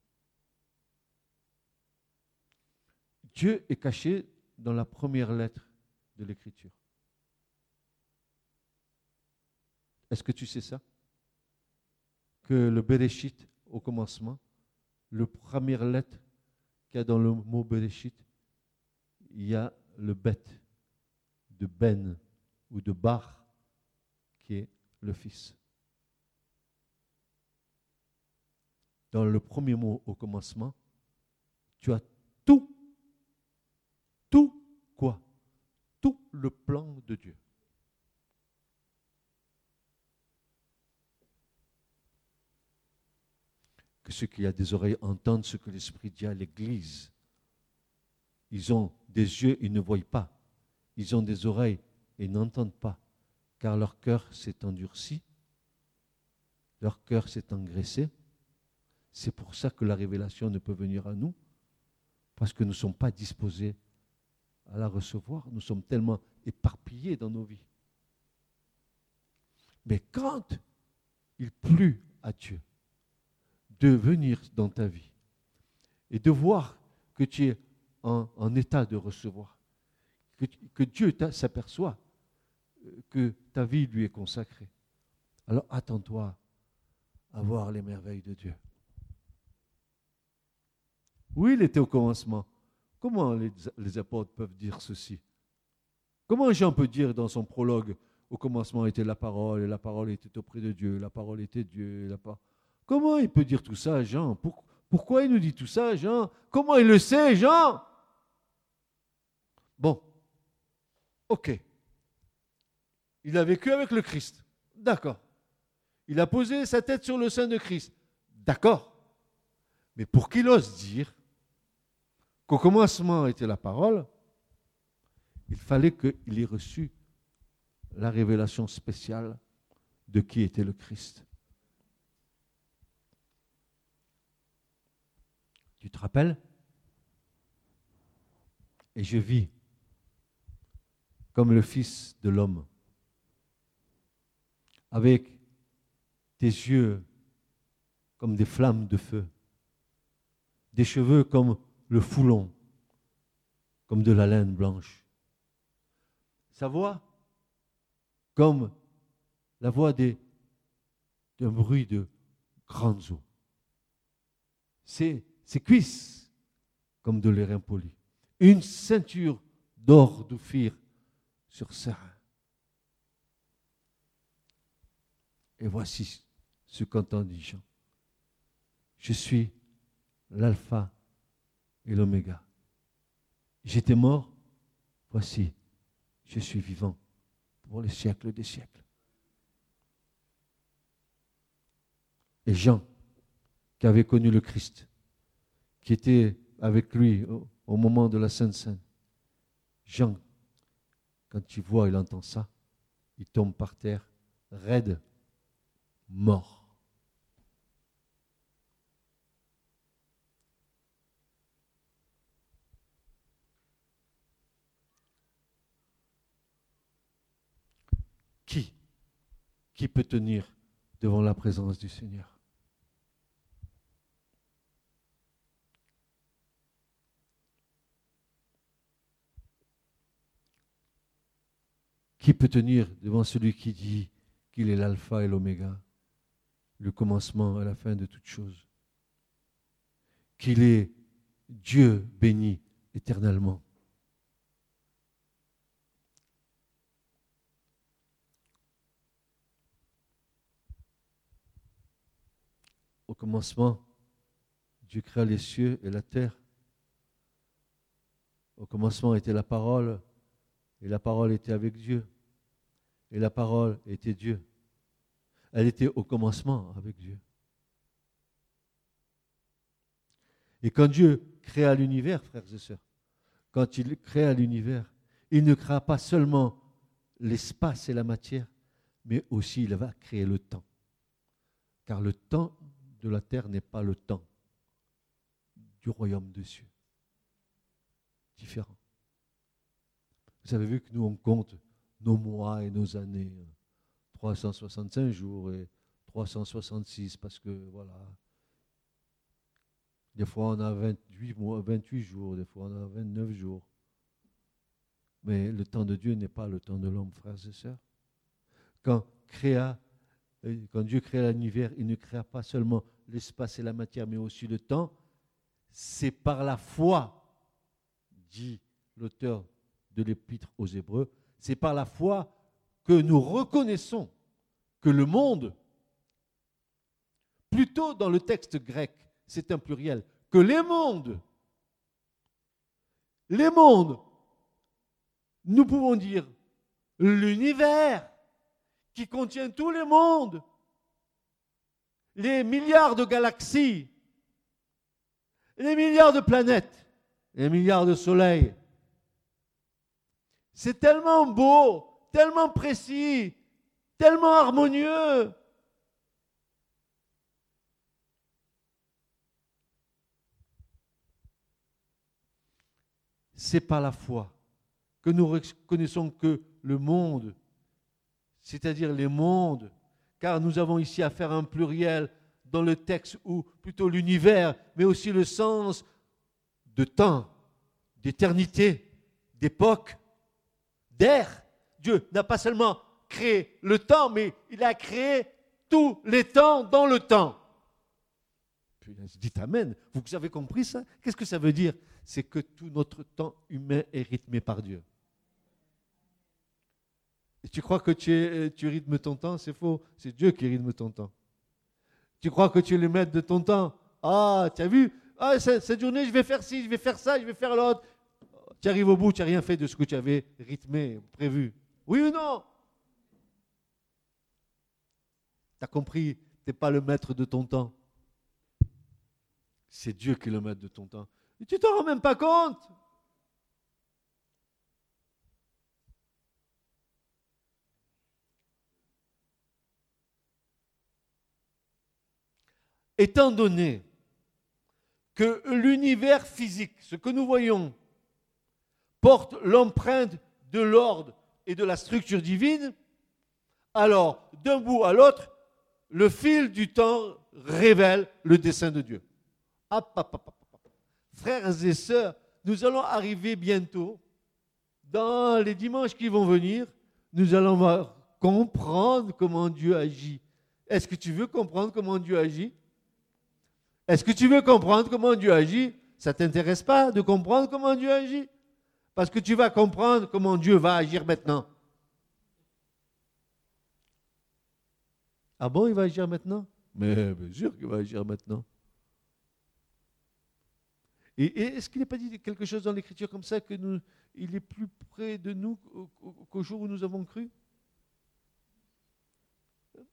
Dieu est caché dans la première lettre de l'Écriture. Est-ce que tu sais ça? Que le Bereshit, au commencement, la première lettre qu'il y a dans le mot Bereshit, il y a le bet de Ben ou de Bar, qui est le Fils. Dans le premier mot au commencement, tu as tout tout quoi? Tout le plan de Dieu. Que ceux qui ont des oreilles entendent ce que l'Esprit dit à l'Église. Ils ont des yeux, ils ne voient pas. Ils ont des oreilles et n'entendent pas, car leur cœur s'est endurci, leur cœur s'est engraissé, C'est pour ça que la révélation ne peut venir à nous, parce que nous ne sommes pas disposés à la recevoir. Nous sommes tellement éparpillés dans nos vies. Mais quand il plut à Dieu de venir dans ta vie et de voir que tu es en, état de recevoir, que, Dieu s'aperçoit euh, que ta vie lui est consacrée, alors attends-toi à voir les merveilles de Dieu. Oui, il était au commencement. Comment les, apôtres peuvent dire ceci? Comment Jean peut dire dans son prologue au commencement était la parole, et la parole était auprès de Dieu, la parole était Dieu. Comment il peut dire tout ça, Jean? Pourquoi il nous dit tout ça, Jean? Comment il le sait, Jean? Bon, ok. Il a vécu avec le Christ. D'accord. Il a posé sa tête sur le sein de Christ. D'accord. Mais pour qu'il ose dire qu'au commencement était la parole, il fallait qu'il ait reçu la révélation spéciale de qui était le Christ. Tu te rappelles? Et je vis comme le Fils de l'homme, avec des yeux comme des flammes de feu, des cheveux comme le foulon, comme de la laine blanche. Sa voix comme la voix d'un bruit de grandes eaux. Ses, ses cuisses comme de l'airain poli. Une ceinture d'or d'Ophir sur reins. Et voici ce qu'entendit Jean. Je suis l'alpha et l'oméga. J'étais mort, voici, je suis vivant pour les siècles des siècles. Et Jean, qui avait connu le Christ, qui était avec lui au, moment de la Sainte Seine, Jean, quand il voit, il entend ça, il tombe par terre, raide, mort. Qui Qui peut tenir devant la présence du Seigneur? Qui peut tenir devant celui qui dit qu'il est l'alpha et l'oméga, le commencement et la fin de toutes choses Qu'il est Dieu béni éternellement Au commencement, Dieu créa les cieux et la terre. Au commencement était la parole, et la parole était avec Dieu. Et la parole était Dieu. Elle était au commencement avec Dieu. Et quand Dieu créa l'univers, frères et sœurs, quand il créa l'univers, il ne créa pas seulement l'espace et la matière, mais aussi il va créer le temps. Car le temps de la terre n'est pas le temps du royaume des cieux. Différent. Vous avez vu que nous, on compte nos mois et nos années. 365 jours et 366 parce que voilà. Des fois on a 28, mois, 28 jours, des fois on a 29 jours. Mais le temps de Dieu n'est pas le temps de l'homme, frères et sœurs. Quand, créa, euh, quand Dieu créa l'univers, il ne créa pas seulement l'espace et la matière, mais aussi le temps, c'est par la foi, dit l'auteur de l'épître aux Hébreux, c'est par la foi que nous reconnaissons que le monde, plutôt dans le texte grec, c'est un pluriel, que les mondes, les mondes, nous pouvons dire l'univers qui contient tous les mondes, les milliards de galaxies, les milliards de planètes, les milliards de soleils. C'est tellement beau, tellement précis, tellement harmonieux. C'est par la foi que nous reconnaissons que le monde, c'est-à-dire les mondes, car nous avons ici affaire à un pluriel dans le texte, ou plutôt l'univers, mais aussi le sens de temps, d'éternité, d'époque, d'air. Dieu n'a pas seulement créé le temps, mais il a créé tous les temps dans le temps. Puis dites Amen. Vous avez compris ça? Qu'est-ce que ça veut dire? C'est que tout notre temps humain est rythmé par Dieu. Tu crois que tu, tu rythmes ton temps? C'est faux. C'est Dieu qui rythme ton temps. Tu crois que tu es le maître de ton temps? Ah, tu as vu? Ah, cette journée, je vais faire ci, je vais faire ça, je vais faire l'autre. Tu arrives au bout, tu n'as rien fait de ce que tu avais rythmé, prévu. Oui ou non? Tu as compris, tu n'es pas le maître de ton temps. C'est Dieu qui est le maître de ton temps. Et tu t'en rends même pas compte. Étant donné que l'univers physique, ce que nous voyons, porte l'empreinte de l'ordre et de la structure divine, alors d'un bout à l'autre, le fil du temps révèle le dessein de Dieu. Frères et sœurs, nous allons arriver bientôt, dans les dimanches qui vont venir, nous allons comprendre comment Dieu agit. Est-ce que tu veux comprendre comment Dieu agit? Est-ce que tu veux comprendre comment Dieu agit? Ça ne t'intéresse pas de comprendre comment Dieu agit? Parce que tu vas comprendre comment Dieu va agir maintenant. Ah bon, il va agir maintenant? Mais bien sûr qu'il va agir maintenant. Et, est-ce qu'il n'est pas dit quelque chose dans l'Écriture comme ça que il est plus près de nous qu'au jour où nous avons cru?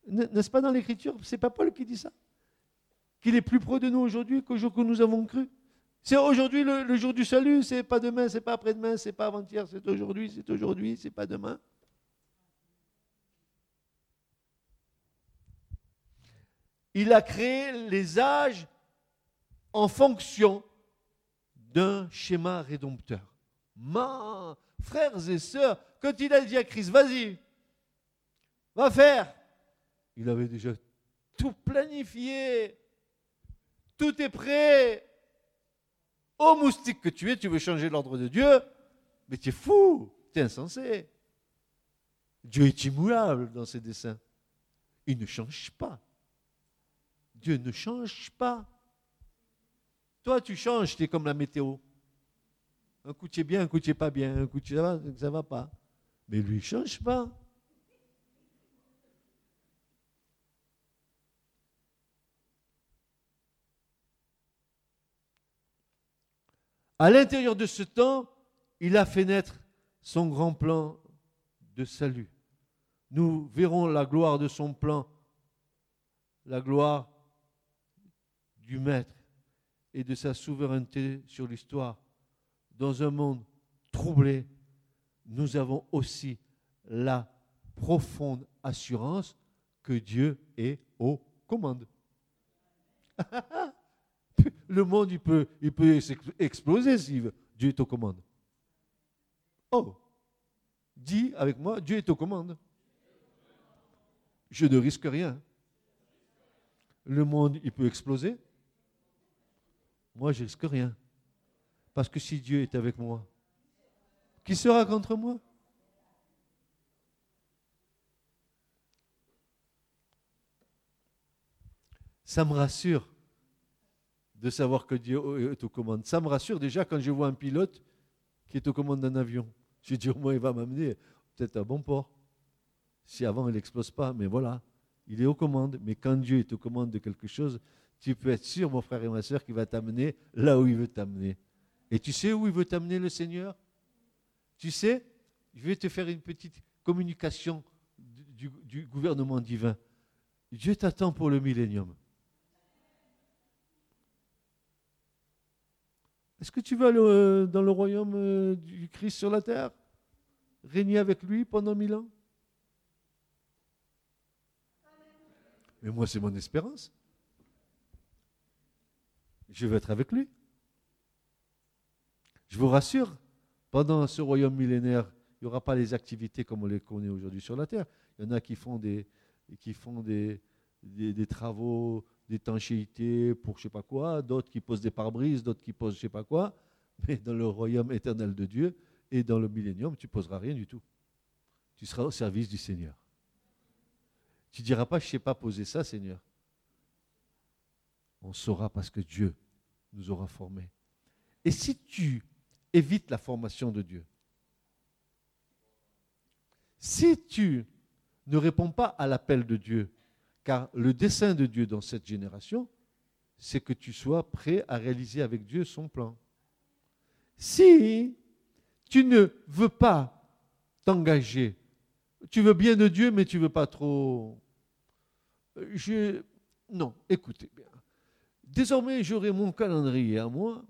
N'est-ce pas dans l'Écriture? C'est pas Paul qui dit ça? Qu'il est plus près de nous aujourd'hui qu'au jour où nous avons cru? C'est aujourd'hui le, jour du salut, c'est pas demain, c'est pas après-demain, c'est pas avant-hier, c'est aujourd'hui, c'est aujourd'hui, c'est pas demain. Il a créé les âges en fonction d'un schéma rédempteur. Ma, frères et sœurs, quand il a dit à Christ, vas-y, va faire, il avait déjà tout planifié, tout est prêt. Ô moustique que tu es, tu veux changer l'ordre de Dieu, mais tu es fou, tu es insensé. Dieu est immuable dans ses desseins. Il ne change pas. Dieu ne change pas. Toi, tu changes, tu es comme la météo. Un coup tu es bien, un coup tu es pas bien, un coup tu ça va, ça va pas. Mais lui, il ne change pas. À l'intérieur de ce temps, il a fait naître son grand plan de salut. Nous verrons la gloire de son plan, la gloire du Maître et de sa souveraineté sur l'histoire. Dans un monde troublé, nous avons aussi la profonde assurance que Dieu est aux commandes. le monde, il peut, il peut exploser si Dieu est aux commandes. Oh, dis avec moi, Dieu est aux commandes. Je ne risque rien. Le monde, il peut exploser. Moi, je risque rien. Parce que si Dieu est avec moi, qui sera contre moi? Ça me rassure de savoir que Dieu est aux commandes. Ça me rassure déjà quand je vois un pilote qui est aux commandes d'un avion. Je dis au moins il va m'amener peut-être à bon port. Si avant il n'explose pas, mais voilà, il est aux commandes. Mais quand Dieu est aux commandes de quelque chose, tu peux être sûr, mon frère et ma soeur, qu'il va t'amener là où il veut t'amener. Et tu sais où il veut t'amener le Seigneur? Tu sais, je vais te faire une petite communication du, gouvernement divin. Dieu t'attend pour le millénium. Est-ce que tu veux aller dans le royaume euh, du Christ sur la terre? Régner avec lui pendant mille ans? Mais moi, c'est mon espérance. Je veux être avec lui. Je vous rassure, Pendant ce royaume millénaire, il n'y aura pas les activités comme on les connaît aujourd'hui sur la terre. Il y en a qui font des, travaux d'étanchéité pour je sais pas quoi, d'autres qui posent des pare-brises, d'autres qui posent je sais pas quoi. Mais dans le royaume éternel de Dieu et dans le millénium, tu poseras rien du tout. Tu seras au service du Seigneur. Tu diras pas, je ne sais pas poser ça, Seigneur. On saura parce que Dieu nous aura formés. Et si tu évites la formation de Dieu, si tu ne réponds pas à l'appel de Dieu, car le dessein de Dieu dans cette génération, c'est que tu sois prêt à réaliser avec Dieu son plan. Si tu ne veux pas t'engager, tu veux bien de Dieu, mais tu ne veux pas trop... Je... Non, écoutez bien. Désormais, j'aurai mon calendrier à moi,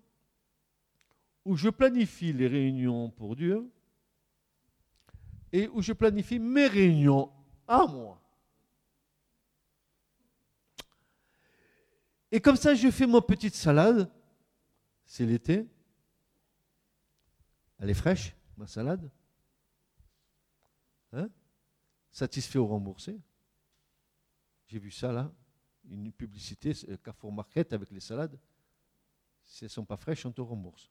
où je planifie les réunions pour Dieu, et où je planifie mes réunions à moi. Et comme ça, je fais ma petite salade. C'est l'été. Elle est fraîche, ma salade. Hein? Satisfait ou remboursé? J'ai vu ça là, une publicité, Carrefour Market avec les salades. Si elles ne sont pas fraîches, on te rembourse.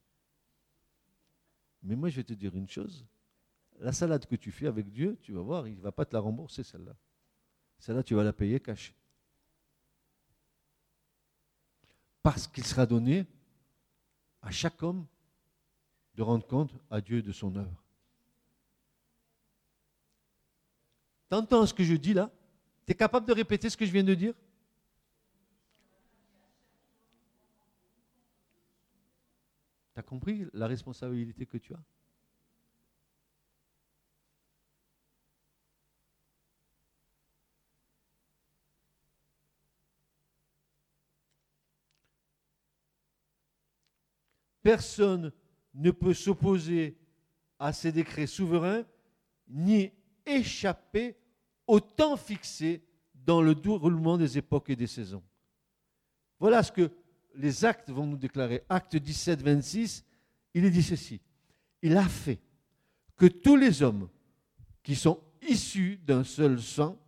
Mais moi, je vais te dire une chose. La salade que tu fais avec Dieu, tu vas voir, il ne va pas te la rembourser, celle-là. Celle-là, tu vas la payer cash. Parce qu'il sera donné à chaque homme de rendre compte à Dieu de son œuvre. T'entends ce que je dis là? Tu es capable de répéter ce que je viens de dire? Tu as compris la responsabilité que tu as? Personne ne peut s'opposer à ces décrets souverains ni échapper au temps fixé dans le déroulement des époques et des saisons. Voilà ce que les actes vont nous déclarer. Acte 17, 26, il est dit ceci. Il a fait que tous les hommes qui sont issus d'un seul sang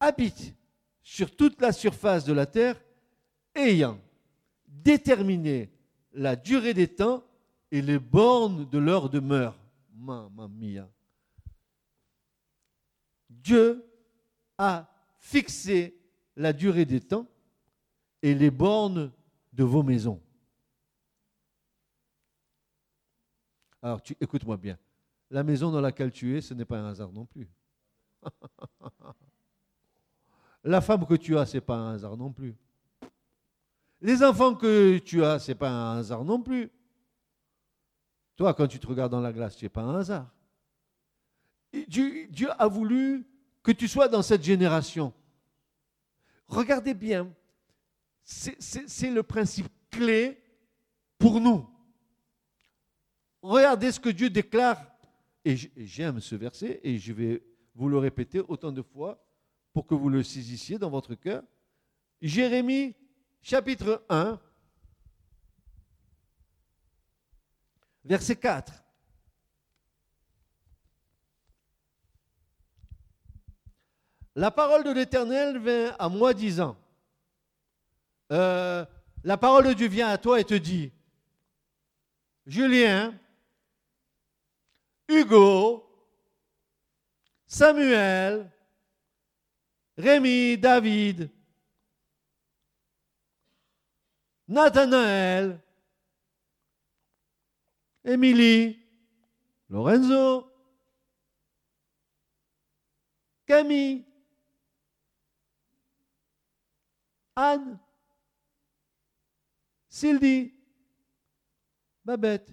habitent sur toute la surface de la terre ayant déterminer la durée des temps et les bornes de leur demeure. Mamma mia. Dieu a fixé la durée des temps et les bornes de vos maisons. Alors, tu écoute-moi bien. La maison dans laquelle tu es, ce n'est pas un hasard non plus. La femme que tu as, ce n'est pas un hasard non plus. Les enfants que tu as, ce n'est pas un hasard non plus. Toi, quand tu te regardes dans la glace, ce n'est pas un hasard. Dieu, Dieu a voulu que tu sois dans cette génération. Regardez bien, c'est le principe clé pour nous. Regardez ce que Dieu déclare. Et j'aime ce verset et je vais vous le répéter autant de fois pour que vous le saisissiez dans votre cœur. Jérémie chapitre 1, verset 4. La parole de l'Éternel vient à moi disant, euh, la parole de Dieu vient à toi et te dit, Julien, Hugo, Samuel, Rémi, David, Nathanaël, Émilie, Lorenzo, Camille, Anne, Sylvie, Babette.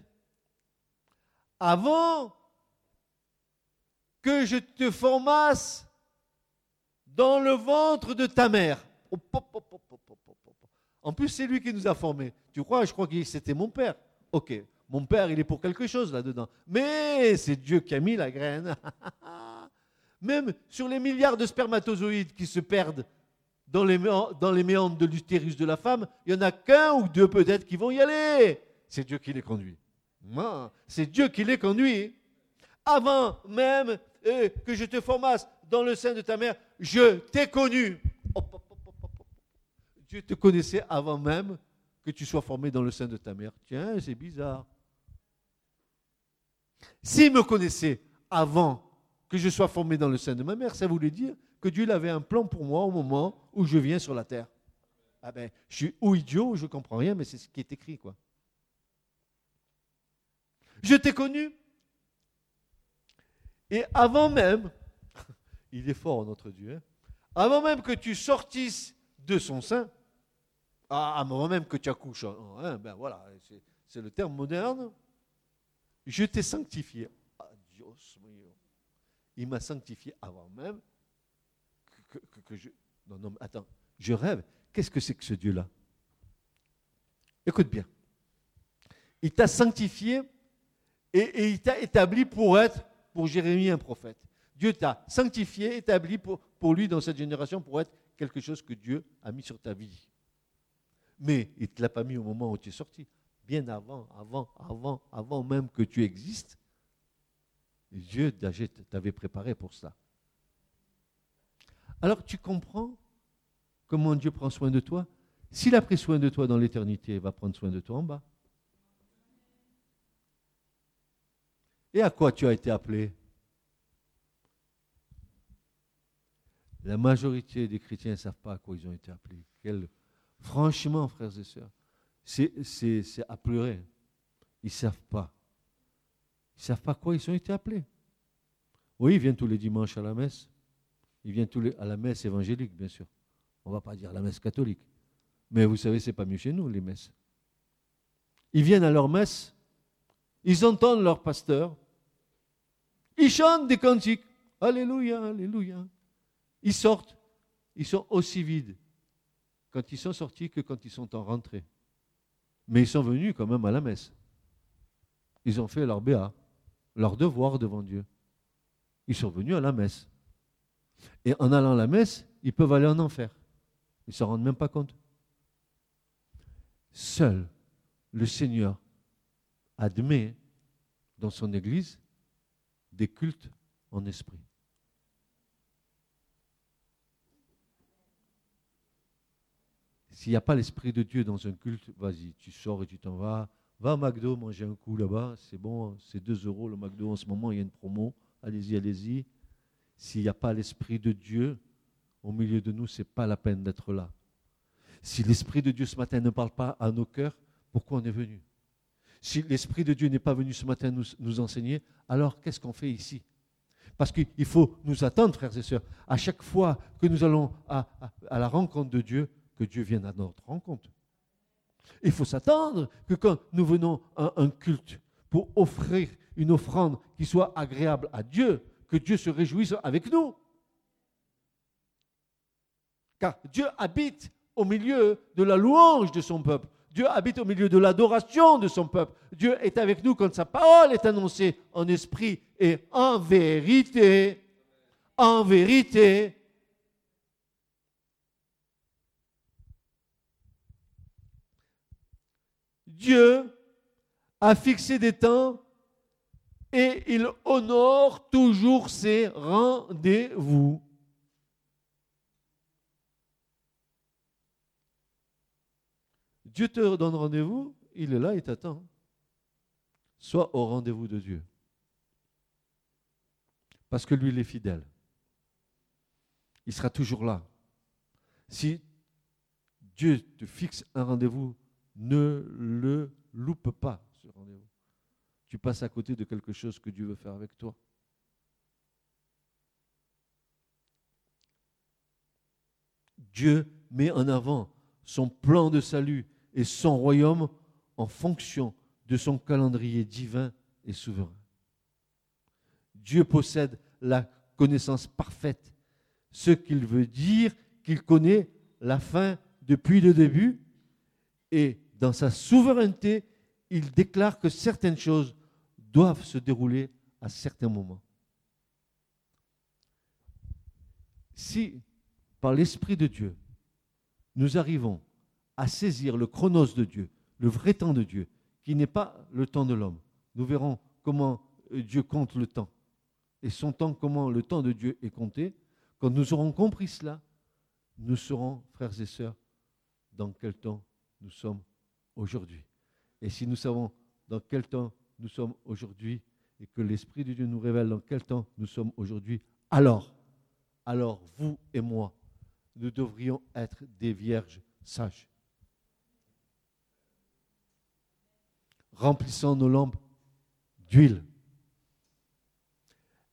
Avant que je te formasse dans le ventre de ta mère. En plus, c'est lui qui nous a formés. Tu crois? Je crois que c'était mon père. Ok, mon père, il est pour quelque chose là-dedans. Mais c'est Dieu qui a mis la graine. Même sur les milliards de spermatozoïdes qui se perdent dans les, méandres de l'utérus de la femme, il n'y en a qu'un ou deux peut-être qui vont y aller. c'est Dieu qui les conduit. C'est Dieu qui les conduit. Avant même euh, que je te formasse dans le sein de ta mère, je t'ai connu. Dieu te connaissait avant même que tu sois formé dans le sein de ta mère. Tiens, c'est bizarre. S'il me connaissait avant que je sois formé dans le sein de ma mère, ça voulait dire que Dieu avait un plan pour moi au moment où je viens sur la terre. Ah ben, je suis ou idiot ou je comprends rien, mais c'est ce qui est écrit, quoi. Je t'ai connu. Et avant même, il est fort notre Dieu, hein, avant même que tu sortisses de son sein, ah, avant même que tu accouches, hein, hein, ben voilà, c'est le terme moderne, je t'ai sanctifié. Ah, il m'a sanctifié avant même que, je... Non, non, attends, je rêve. Qu'est-ce que c'est que ce Dieu-là? Écoute bien. Il t'a sanctifié et, il t'a établi pour être, pour Jérémie, un prophète. Dieu t'a sanctifié, établi pour lui dans cette génération pour être quelque chose que Dieu a mis sur ta vie. Mais il ne te l'a pas mis au moment où tu es sorti. Bien avant, avant, avant, avant même que tu existes, Dieu t'avait préparé pour ça. Alors tu comprends comment Dieu prend soin de toi? S'il a pris soin de toi dans l'éternité, il va prendre soin de toi en bas. Et à quoi tu as été appelé? La majorité des chrétiens ne savent pas à quoi ils ont été appelés. Franchement, frères et sœurs, c'est à pleurer. Ils ne savent pas. Ils ne savent pas quoi ils ont été appelés. Oui, ils viennent tous les dimanches à la messe. Ils viennent tous à la messe évangélique, bien sûr. On ne va pas dire la messe catholique. Mais vous savez, ce n'est pas mieux chez nous, les messes. Ils viennent à leur messe, ils entendent leur pasteur, ils chantent des cantiques. Alléluia, Alléluia. Ils sortent, ils sont aussi vides quand ils sont sortis que quand ils sont en rentrée. Mais ils sont venus quand même à la messe. Ils ont fait leur béa, leur devoir devant Dieu. Ils sont venus à la messe. Et en allant à la messe, ils peuvent aller en enfer. Ils ne s'en rendent même pas compte. Seul le Seigneur admet dans son Église des cultes en esprit. S'il n'y a pas l'Esprit de Dieu dans un culte, vas-y, tu sors et tu t'en vas. Va à McDo manger un coup là-bas, c'est bon, c'est 2 euros le McDo en ce moment, il y a une promo. Allez-y, allez-y. S'il n'y a pas l'Esprit de Dieu au milieu de nous, ce n'est pas la peine d'être là. Si l'Esprit de Dieu ce matin ne parle pas à nos cœurs, pourquoi on est venu? Si l'Esprit de Dieu n'est pas venu ce matin nous, enseigner, alors qu'est-ce qu'on fait ici? Parce qu'il faut nous attendre, frères et sœurs, à chaque fois que nous allons à, la rencontre de Dieu, que Dieu vienne à notre rencontre. Il faut s'attendre que quand nous venons à un culte pour offrir une offrande qui soit agréable à Dieu, que Dieu se réjouisse avec nous. Car Dieu habite au milieu de la louange de son peuple. Dieu habite au milieu de l'adoration de son peuple. Dieu est avec nous quand sa parole est annoncée en esprit et en vérité. En vérité. Dieu a fixé des temps et il honore toujours ses rendez-vous. Dieu te donne rendez-vous, il est là, il t'attend. Sois au rendez-vous de Dieu. Parce que lui, il est fidèle. Il sera toujours là. Si Dieu te fixe un rendez-vous, ne le loupe pas, ce rendez-vous. Tu passes à côté de quelque chose que Dieu veut faire avec toi. Dieu met en avant son plan de salut et son royaume en fonction de son calendrier divin et souverain. Dieu possède la connaissance parfaite, ce qu'il veut dire qu'il connaît la fin depuis le début, et dans sa souveraineté, il déclare que certaines choses doivent se dérouler à certains moments. Si, par l'Esprit de Dieu, nous arrivons à saisir le chronos de Dieu, le vrai temps de Dieu, qui n'est pas le temps de l'homme. Nous verrons comment Dieu compte le temps. Et son temps, comment le temps de Dieu est compté. Quand nous aurons compris cela, nous saurons, frères et sœurs, dans quel temps nous sommes aujourd'hui. Et si nous savons dans quel temps nous sommes aujourd'hui, et que l'Esprit de Dieu nous révèle dans quel temps nous sommes aujourd'hui, alors, alors vous et moi, nous devrions être des vierges sages. Remplissant nos lampes d'huile.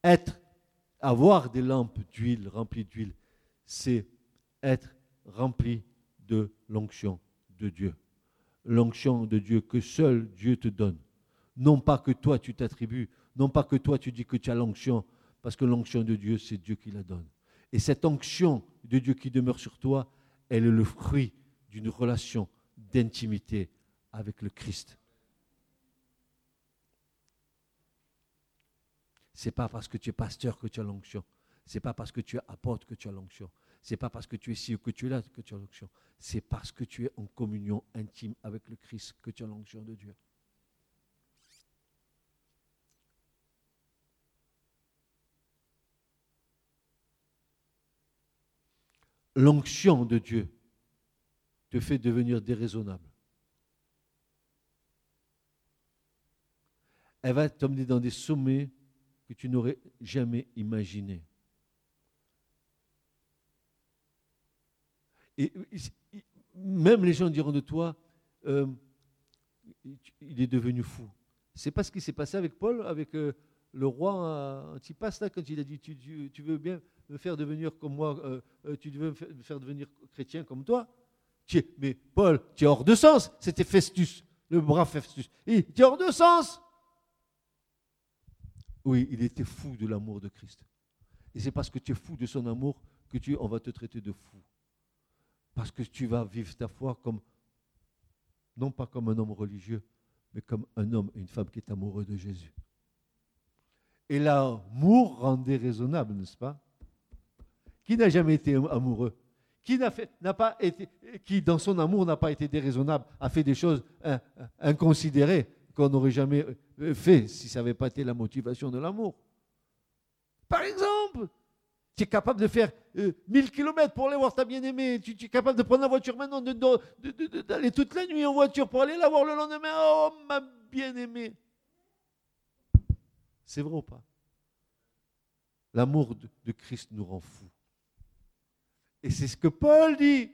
Être, avoir des lampes d'huile, remplies d'huile, c'est être rempli de l'onction de Dieu. L'onction de Dieu que seul Dieu te donne. Non pas que toi tu t'attribues, non pas que toi tu dis que tu as l'onction, parce que l'onction de Dieu, c'est Dieu qui la donne. Et cette onction de Dieu qui demeure sur toi, elle est le fruit d'une relation d'intimité avec le Christ. C'est pas parce que tu es pasteur que tu as l'onction. C'est pas parce que tu es apôtre que tu as l'onction. C'est pas parce que tu es ci ou que tu es là que tu as l'onction. C'est parce que tu es en communion intime avec le Christ que tu as l'onction de Dieu. L'onction de Dieu te fait devenir déraisonnable. Elle va t'emmener dans des sommets que tu n'aurais jamais imaginés. Et, même les gens diront de toi, euh, il est devenu fou. C'est pas ce qui s'est passé avec Paul, avec euh, le roi Antipas, là, quand il a dit tu, veux bien me faire devenir comme moi, euh, tu veux me faire devenir chrétien comme toi? mais Paul, tu es hors de sens. C'était Festus, le brave Festus. tu es hors de sens. Oui, il était fou de l'amour de Christ. Et c'est parce que tu es fou de son amour que tu, on va te traiter de fou. Parce que tu vas vivre ta foi comme, non pas comme un homme religieux, mais comme un homme et une femme qui est amoureux de Jésus. Et l'amour rend déraisonnable, n'est-ce pas? Qui n'a jamais été amoureux? Qui, n'a pas été, qui, dans son amour, n'a pas été déraisonnable, a fait des choses inconsidérées qu'on n'aurait jamais fait si ça n'avait pas été la motivation de l'amour? Par exemple, tu es capable de faire 1000 euh, km pour aller voir ta bien-aimée. Tu, es capable de prendre la voiture maintenant, d'aller toute la nuit en voiture pour aller la voir le lendemain. Oh, ma bien-aimée. C'est vrai ou pas? L'amour de, de Christ nous rend fous. Et c'est ce que Paul dit.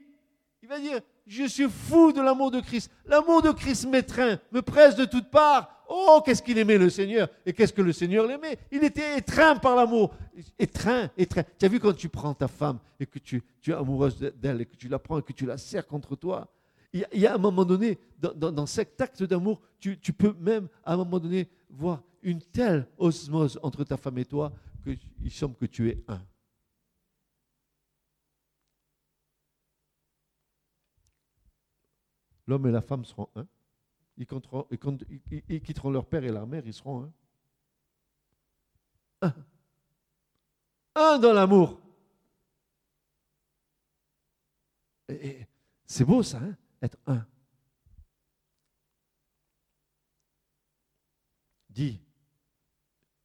Il va dire, je suis fou de l'amour de Christ. L'amour de Christ m'étreint, me presse de toutes parts. Oh, qu'est-ce qu'il aimait le Seigneur et qu'est-ce que le Seigneur l'aimait. Il était étreint par l'amour. Étreint, étreint. Tu as vu quand tu prends ta femme et que tu, es amoureuse d'elle et que tu la prends et que tu la serres contre toi. Il y a, un moment donné, dans, cet acte d'amour, tu, tu, peux même à un moment donné voir une telle osmose entre ta femme et toi qu'il semble que tu es un. L'homme et la femme seront un. Ils, quitteront leur père et leur mère, ils seront un. Un. Un dans l'amour. C'est beau ça, hein, être un. Dis,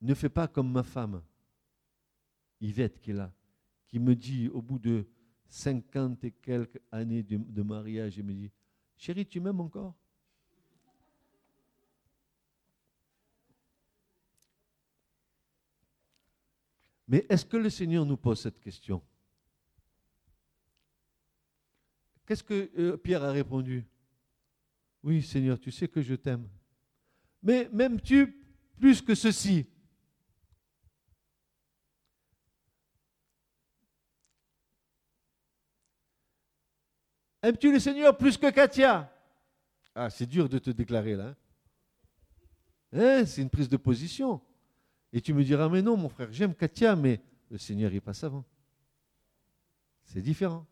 ne fais pas comme ma femme, Yvette qui est là, qui me dit au bout de cinquante et quelques années de, de mariage, elle me dit, Chérie, tu m'aimes encore? Mais est-ce que le Seigneur nous pose cette question? Qu'est-ce que euh, Pierre a répondu? Oui, Seigneur, tu sais que je t'aime. Mais m'aimes-tu plus que ceci? Aimes-tu le Seigneur plus que Katia? Ah, c'est dur de te déclarer là. Hein? Hein, c'est une prise de position. Et tu me diras, mais non, mon frère, j'aime Katia, mais le Seigneur, il passe avant. C'est différent.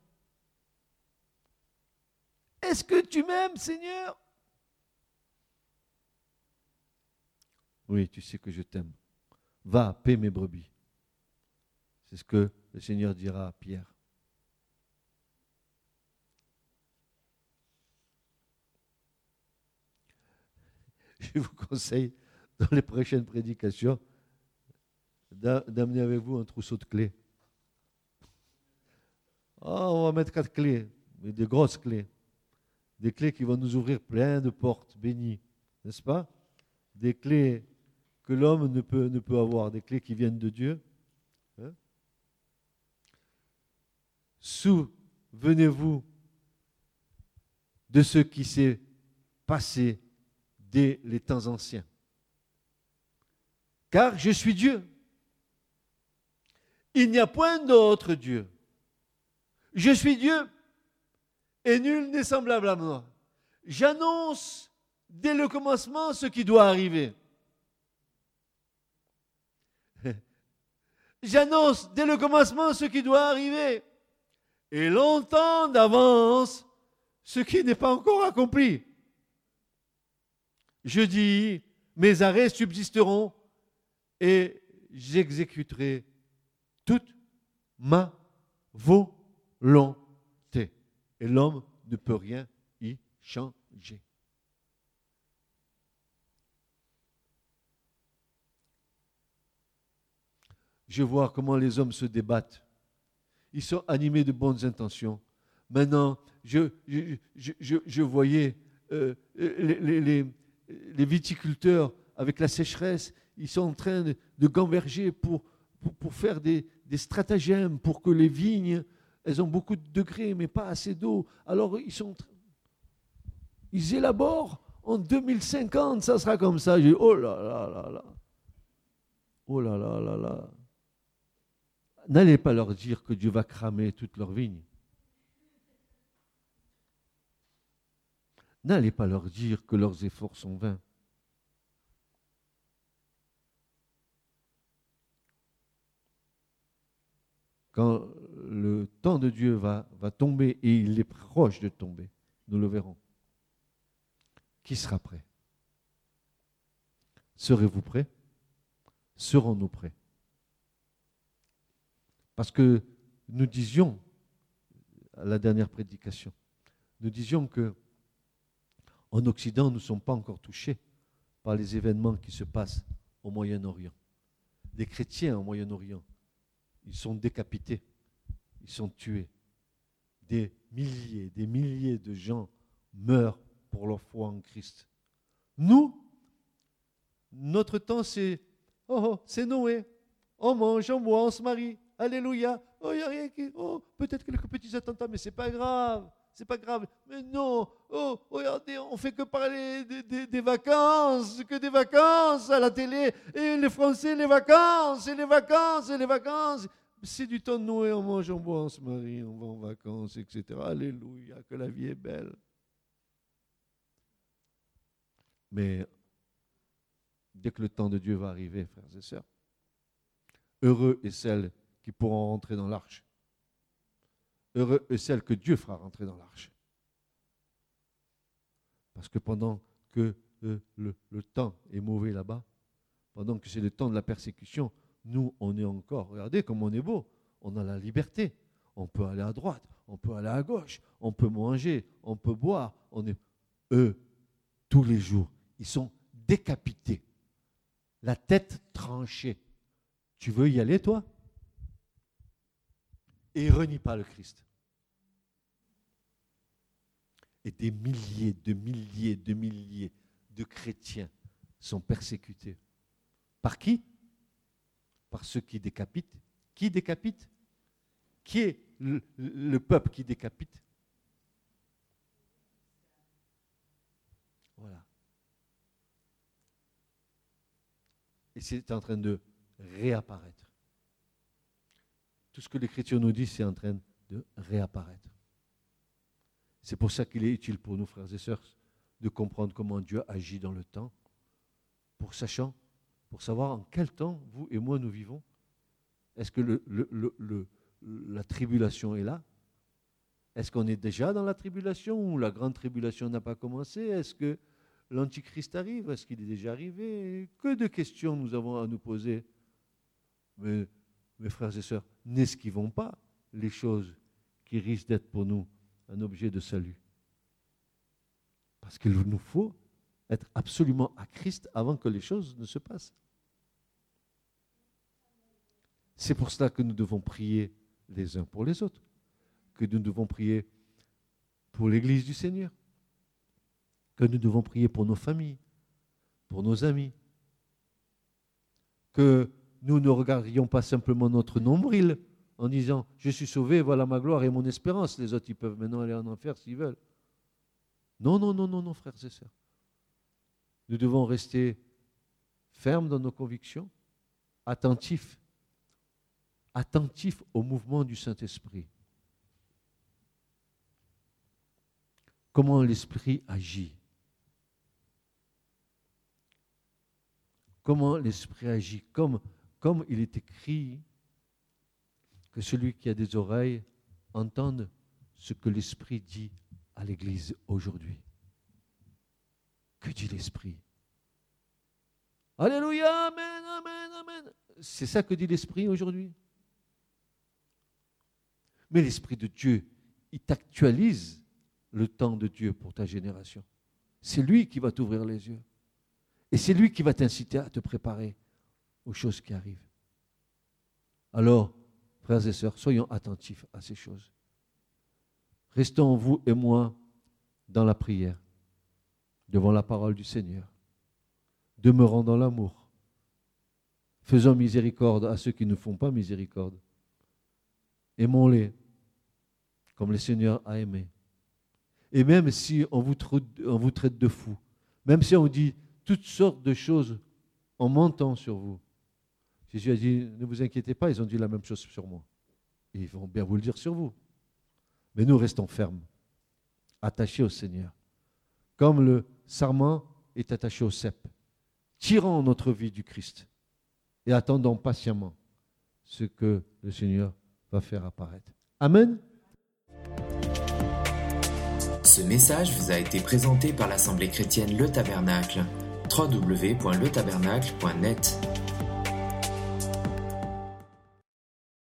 Est-ce que tu m'aimes, Seigneur? Oui, tu sais que je t'aime. Va, paie mes brebis. C'est ce que le Seigneur dira à Pierre. je vous conseille, dans les prochaines prédications, d'amener avec vous un trousseau de clés. Ah, on va mettre quatre clés, mais des grosses clés. Des clés qui vont nous ouvrir plein de portes bénies, n'est-ce pas? Des clés que l'homme ne peut, ne peut avoir, des clés qui viennent de Dieu. Hein? Souvenez-vous de ce qui s'est passé dès les temps anciens. Car je suis Dieu. Il n'y a point d'autre Dieu. Je suis Dieu et nul n'est semblable à moi. J'annonce dès le commencement ce qui doit arriver. J'annonce dès le commencement ce qui doit arriver. Et longtemps d'avance ce qui n'est pas encore accompli. Je dis, mes arrêts subsisteront et j'exécuterai toute ma volonté. Et l'homme ne peut rien y changer. Je vois comment les hommes se débattent. Ils sont animés de bonnes intentions. Maintenant, je, je, voyais euh, les, les, viticulteurs avec la sécheresse, ils sont en train de, de gamberger pour, pour, faire des, des, stratagèmes pour que les vignes, elles ont beaucoup de degrés, mais pas assez d'eau. Alors ils sont, ils élaborent. En 2050, ça sera comme ça. J'ai oh là là là là. Oh là là là là. N'allez pas leur dire que Dieu va cramer toutes leurs vignes. N'allez pas leur dire que leurs efforts sont vains. Quand le temps de Dieu va, tomber, et il est proche de tomber, nous le verrons, qui sera prêt? Serez-vous prêts? Serons-nous prêts? Parce que nous disions, à la dernière prédication, nous disions que en Occident, nous ne sommes pas encore touchés par les événements qui se passent au Moyen-Orient. Des chrétiens au Moyen-Orient, ils sont décapités, ils sont tués. Des milliers, des milliers de gens meurent pour leur foi en Christ. Nous, notre temps, c'est oh, oh c'est Noé. On mange, on boit, on se marie. Alléluia. Oh, il a rien qui. Oh, peut-être quelques petits attentats, mais ce n'est pas grave c'est pas grave. Mais non, oh, regardez, on fait que parler des, vacances, que des vacances à la télé. Et les Français, les vacances, et les vacances, et les vacances. C'est du temps de Noé, on mange, on boit, on se marie, on va en vacances, etc. Alléluia, que la vie est belle. Mais dès que le temps de Dieu va arriver, frères et sœurs, heureux est celles qui pourront rentrer dans l'arche. Heureux est celle que Dieu fera rentrer dans l'arche. Parce que pendant que le, le, temps est mauvais là-bas, pendant que c'est le temps de la persécution, nous, on est encore, regardez comme on est beau, on a la liberté. On peut aller à droite, on peut aller à gauche, on peut manger, on peut boire. On est, eux, tous les jours, ils sont décapités, la tête tranchée. Tu veux y aller, toi? Et renie pas le Christ. Et des milliers, de milliers, de milliers de chrétiens sont persécutés. Par qui? Par ceux qui décapitent. Qui décapite? Qui est le, le peuple qui décapite? Voilà. Et c'est en train de réapparaître. Tout ce que l'Écriture nous dit, c'est en train de réapparaître. C'est pour ça qu'il est utile pour nous, frères et sœurs, de comprendre comment Dieu agit dans le temps, pour sachant, pour savoir en quel temps vous et moi nous vivons. Est-ce que la tribulation est là? Est-ce qu'on est déjà dans la tribulation ou la grande tribulation n'a pas commencé? Est-ce que l'Antichrist arrive? Est-ce qu'il est déjà arrivé? Que de questions nous avons à nous poser. Mais mes frères et sœurs, n'esquivons pas les choses qui risquent d'être pour nous un objet de salut. Parce qu'il nous faut être absolument à Christ avant que les choses ne se passent. C'est pour cela que nous devons prier les uns pour les autres, que nous devons prier pour l'Église du Seigneur, que nous devons prier pour nos familles, pour nos amis, que nous ne regardions pas simplement notre nombril en disant Je suis sauvé, voilà ma gloire et mon espérance. Les autres, ils peuvent maintenant aller en enfer s'ils veulent. Non, non, non, non, non, frères et sœurs. Nous devons rester fermes dans nos convictions, attentifs, attentifs au mouvement du Saint-Esprit. Comment l'Esprit agit Comment l'Esprit agit comme, comme il est écrit que celui qui a des oreilles entende ce que l'Esprit dit à l'Église aujourd'hui. Que dit l'Esprit Alléluia, Amen, Amen, Amen. C'est ça que dit l'Esprit aujourd'hui. Mais l'Esprit de Dieu, il t'actualise le temps de Dieu pour ta génération. C'est lui qui va t'ouvrir les yeux. Et c'est lui qui va t'inciter à te préparer aux choses qui arrivent. Alors, frères et sœurs, soyons attentifs à ces choses. Restons, vous et moi, dans la prière, devant la parole du Seigneur. Demeurons dans l'amour. Faisons miséricorde à ceux qui ne font pas miséricorde. Aimons-les comme le Seigneur a aimé. Et même si on vous, traite de fou, même si on dit toutes sortes de choses en montant sur vous, Jésus a dit, ne vous inquiétez pas, ils ont dit la même chose sur moi. Ils vont bien vous le dire sur vous. Mais nous restons fermes, attachés au Seigneur. Comme le sarment est attaché au cep. Tirons notre vie du Christ et attendons patiemment ce que le Seigneur va faire apparaître. Amen. Ce message vous a été présenté par l'Assemblée chrétienne Le Tabernacle. www.letabernacle.net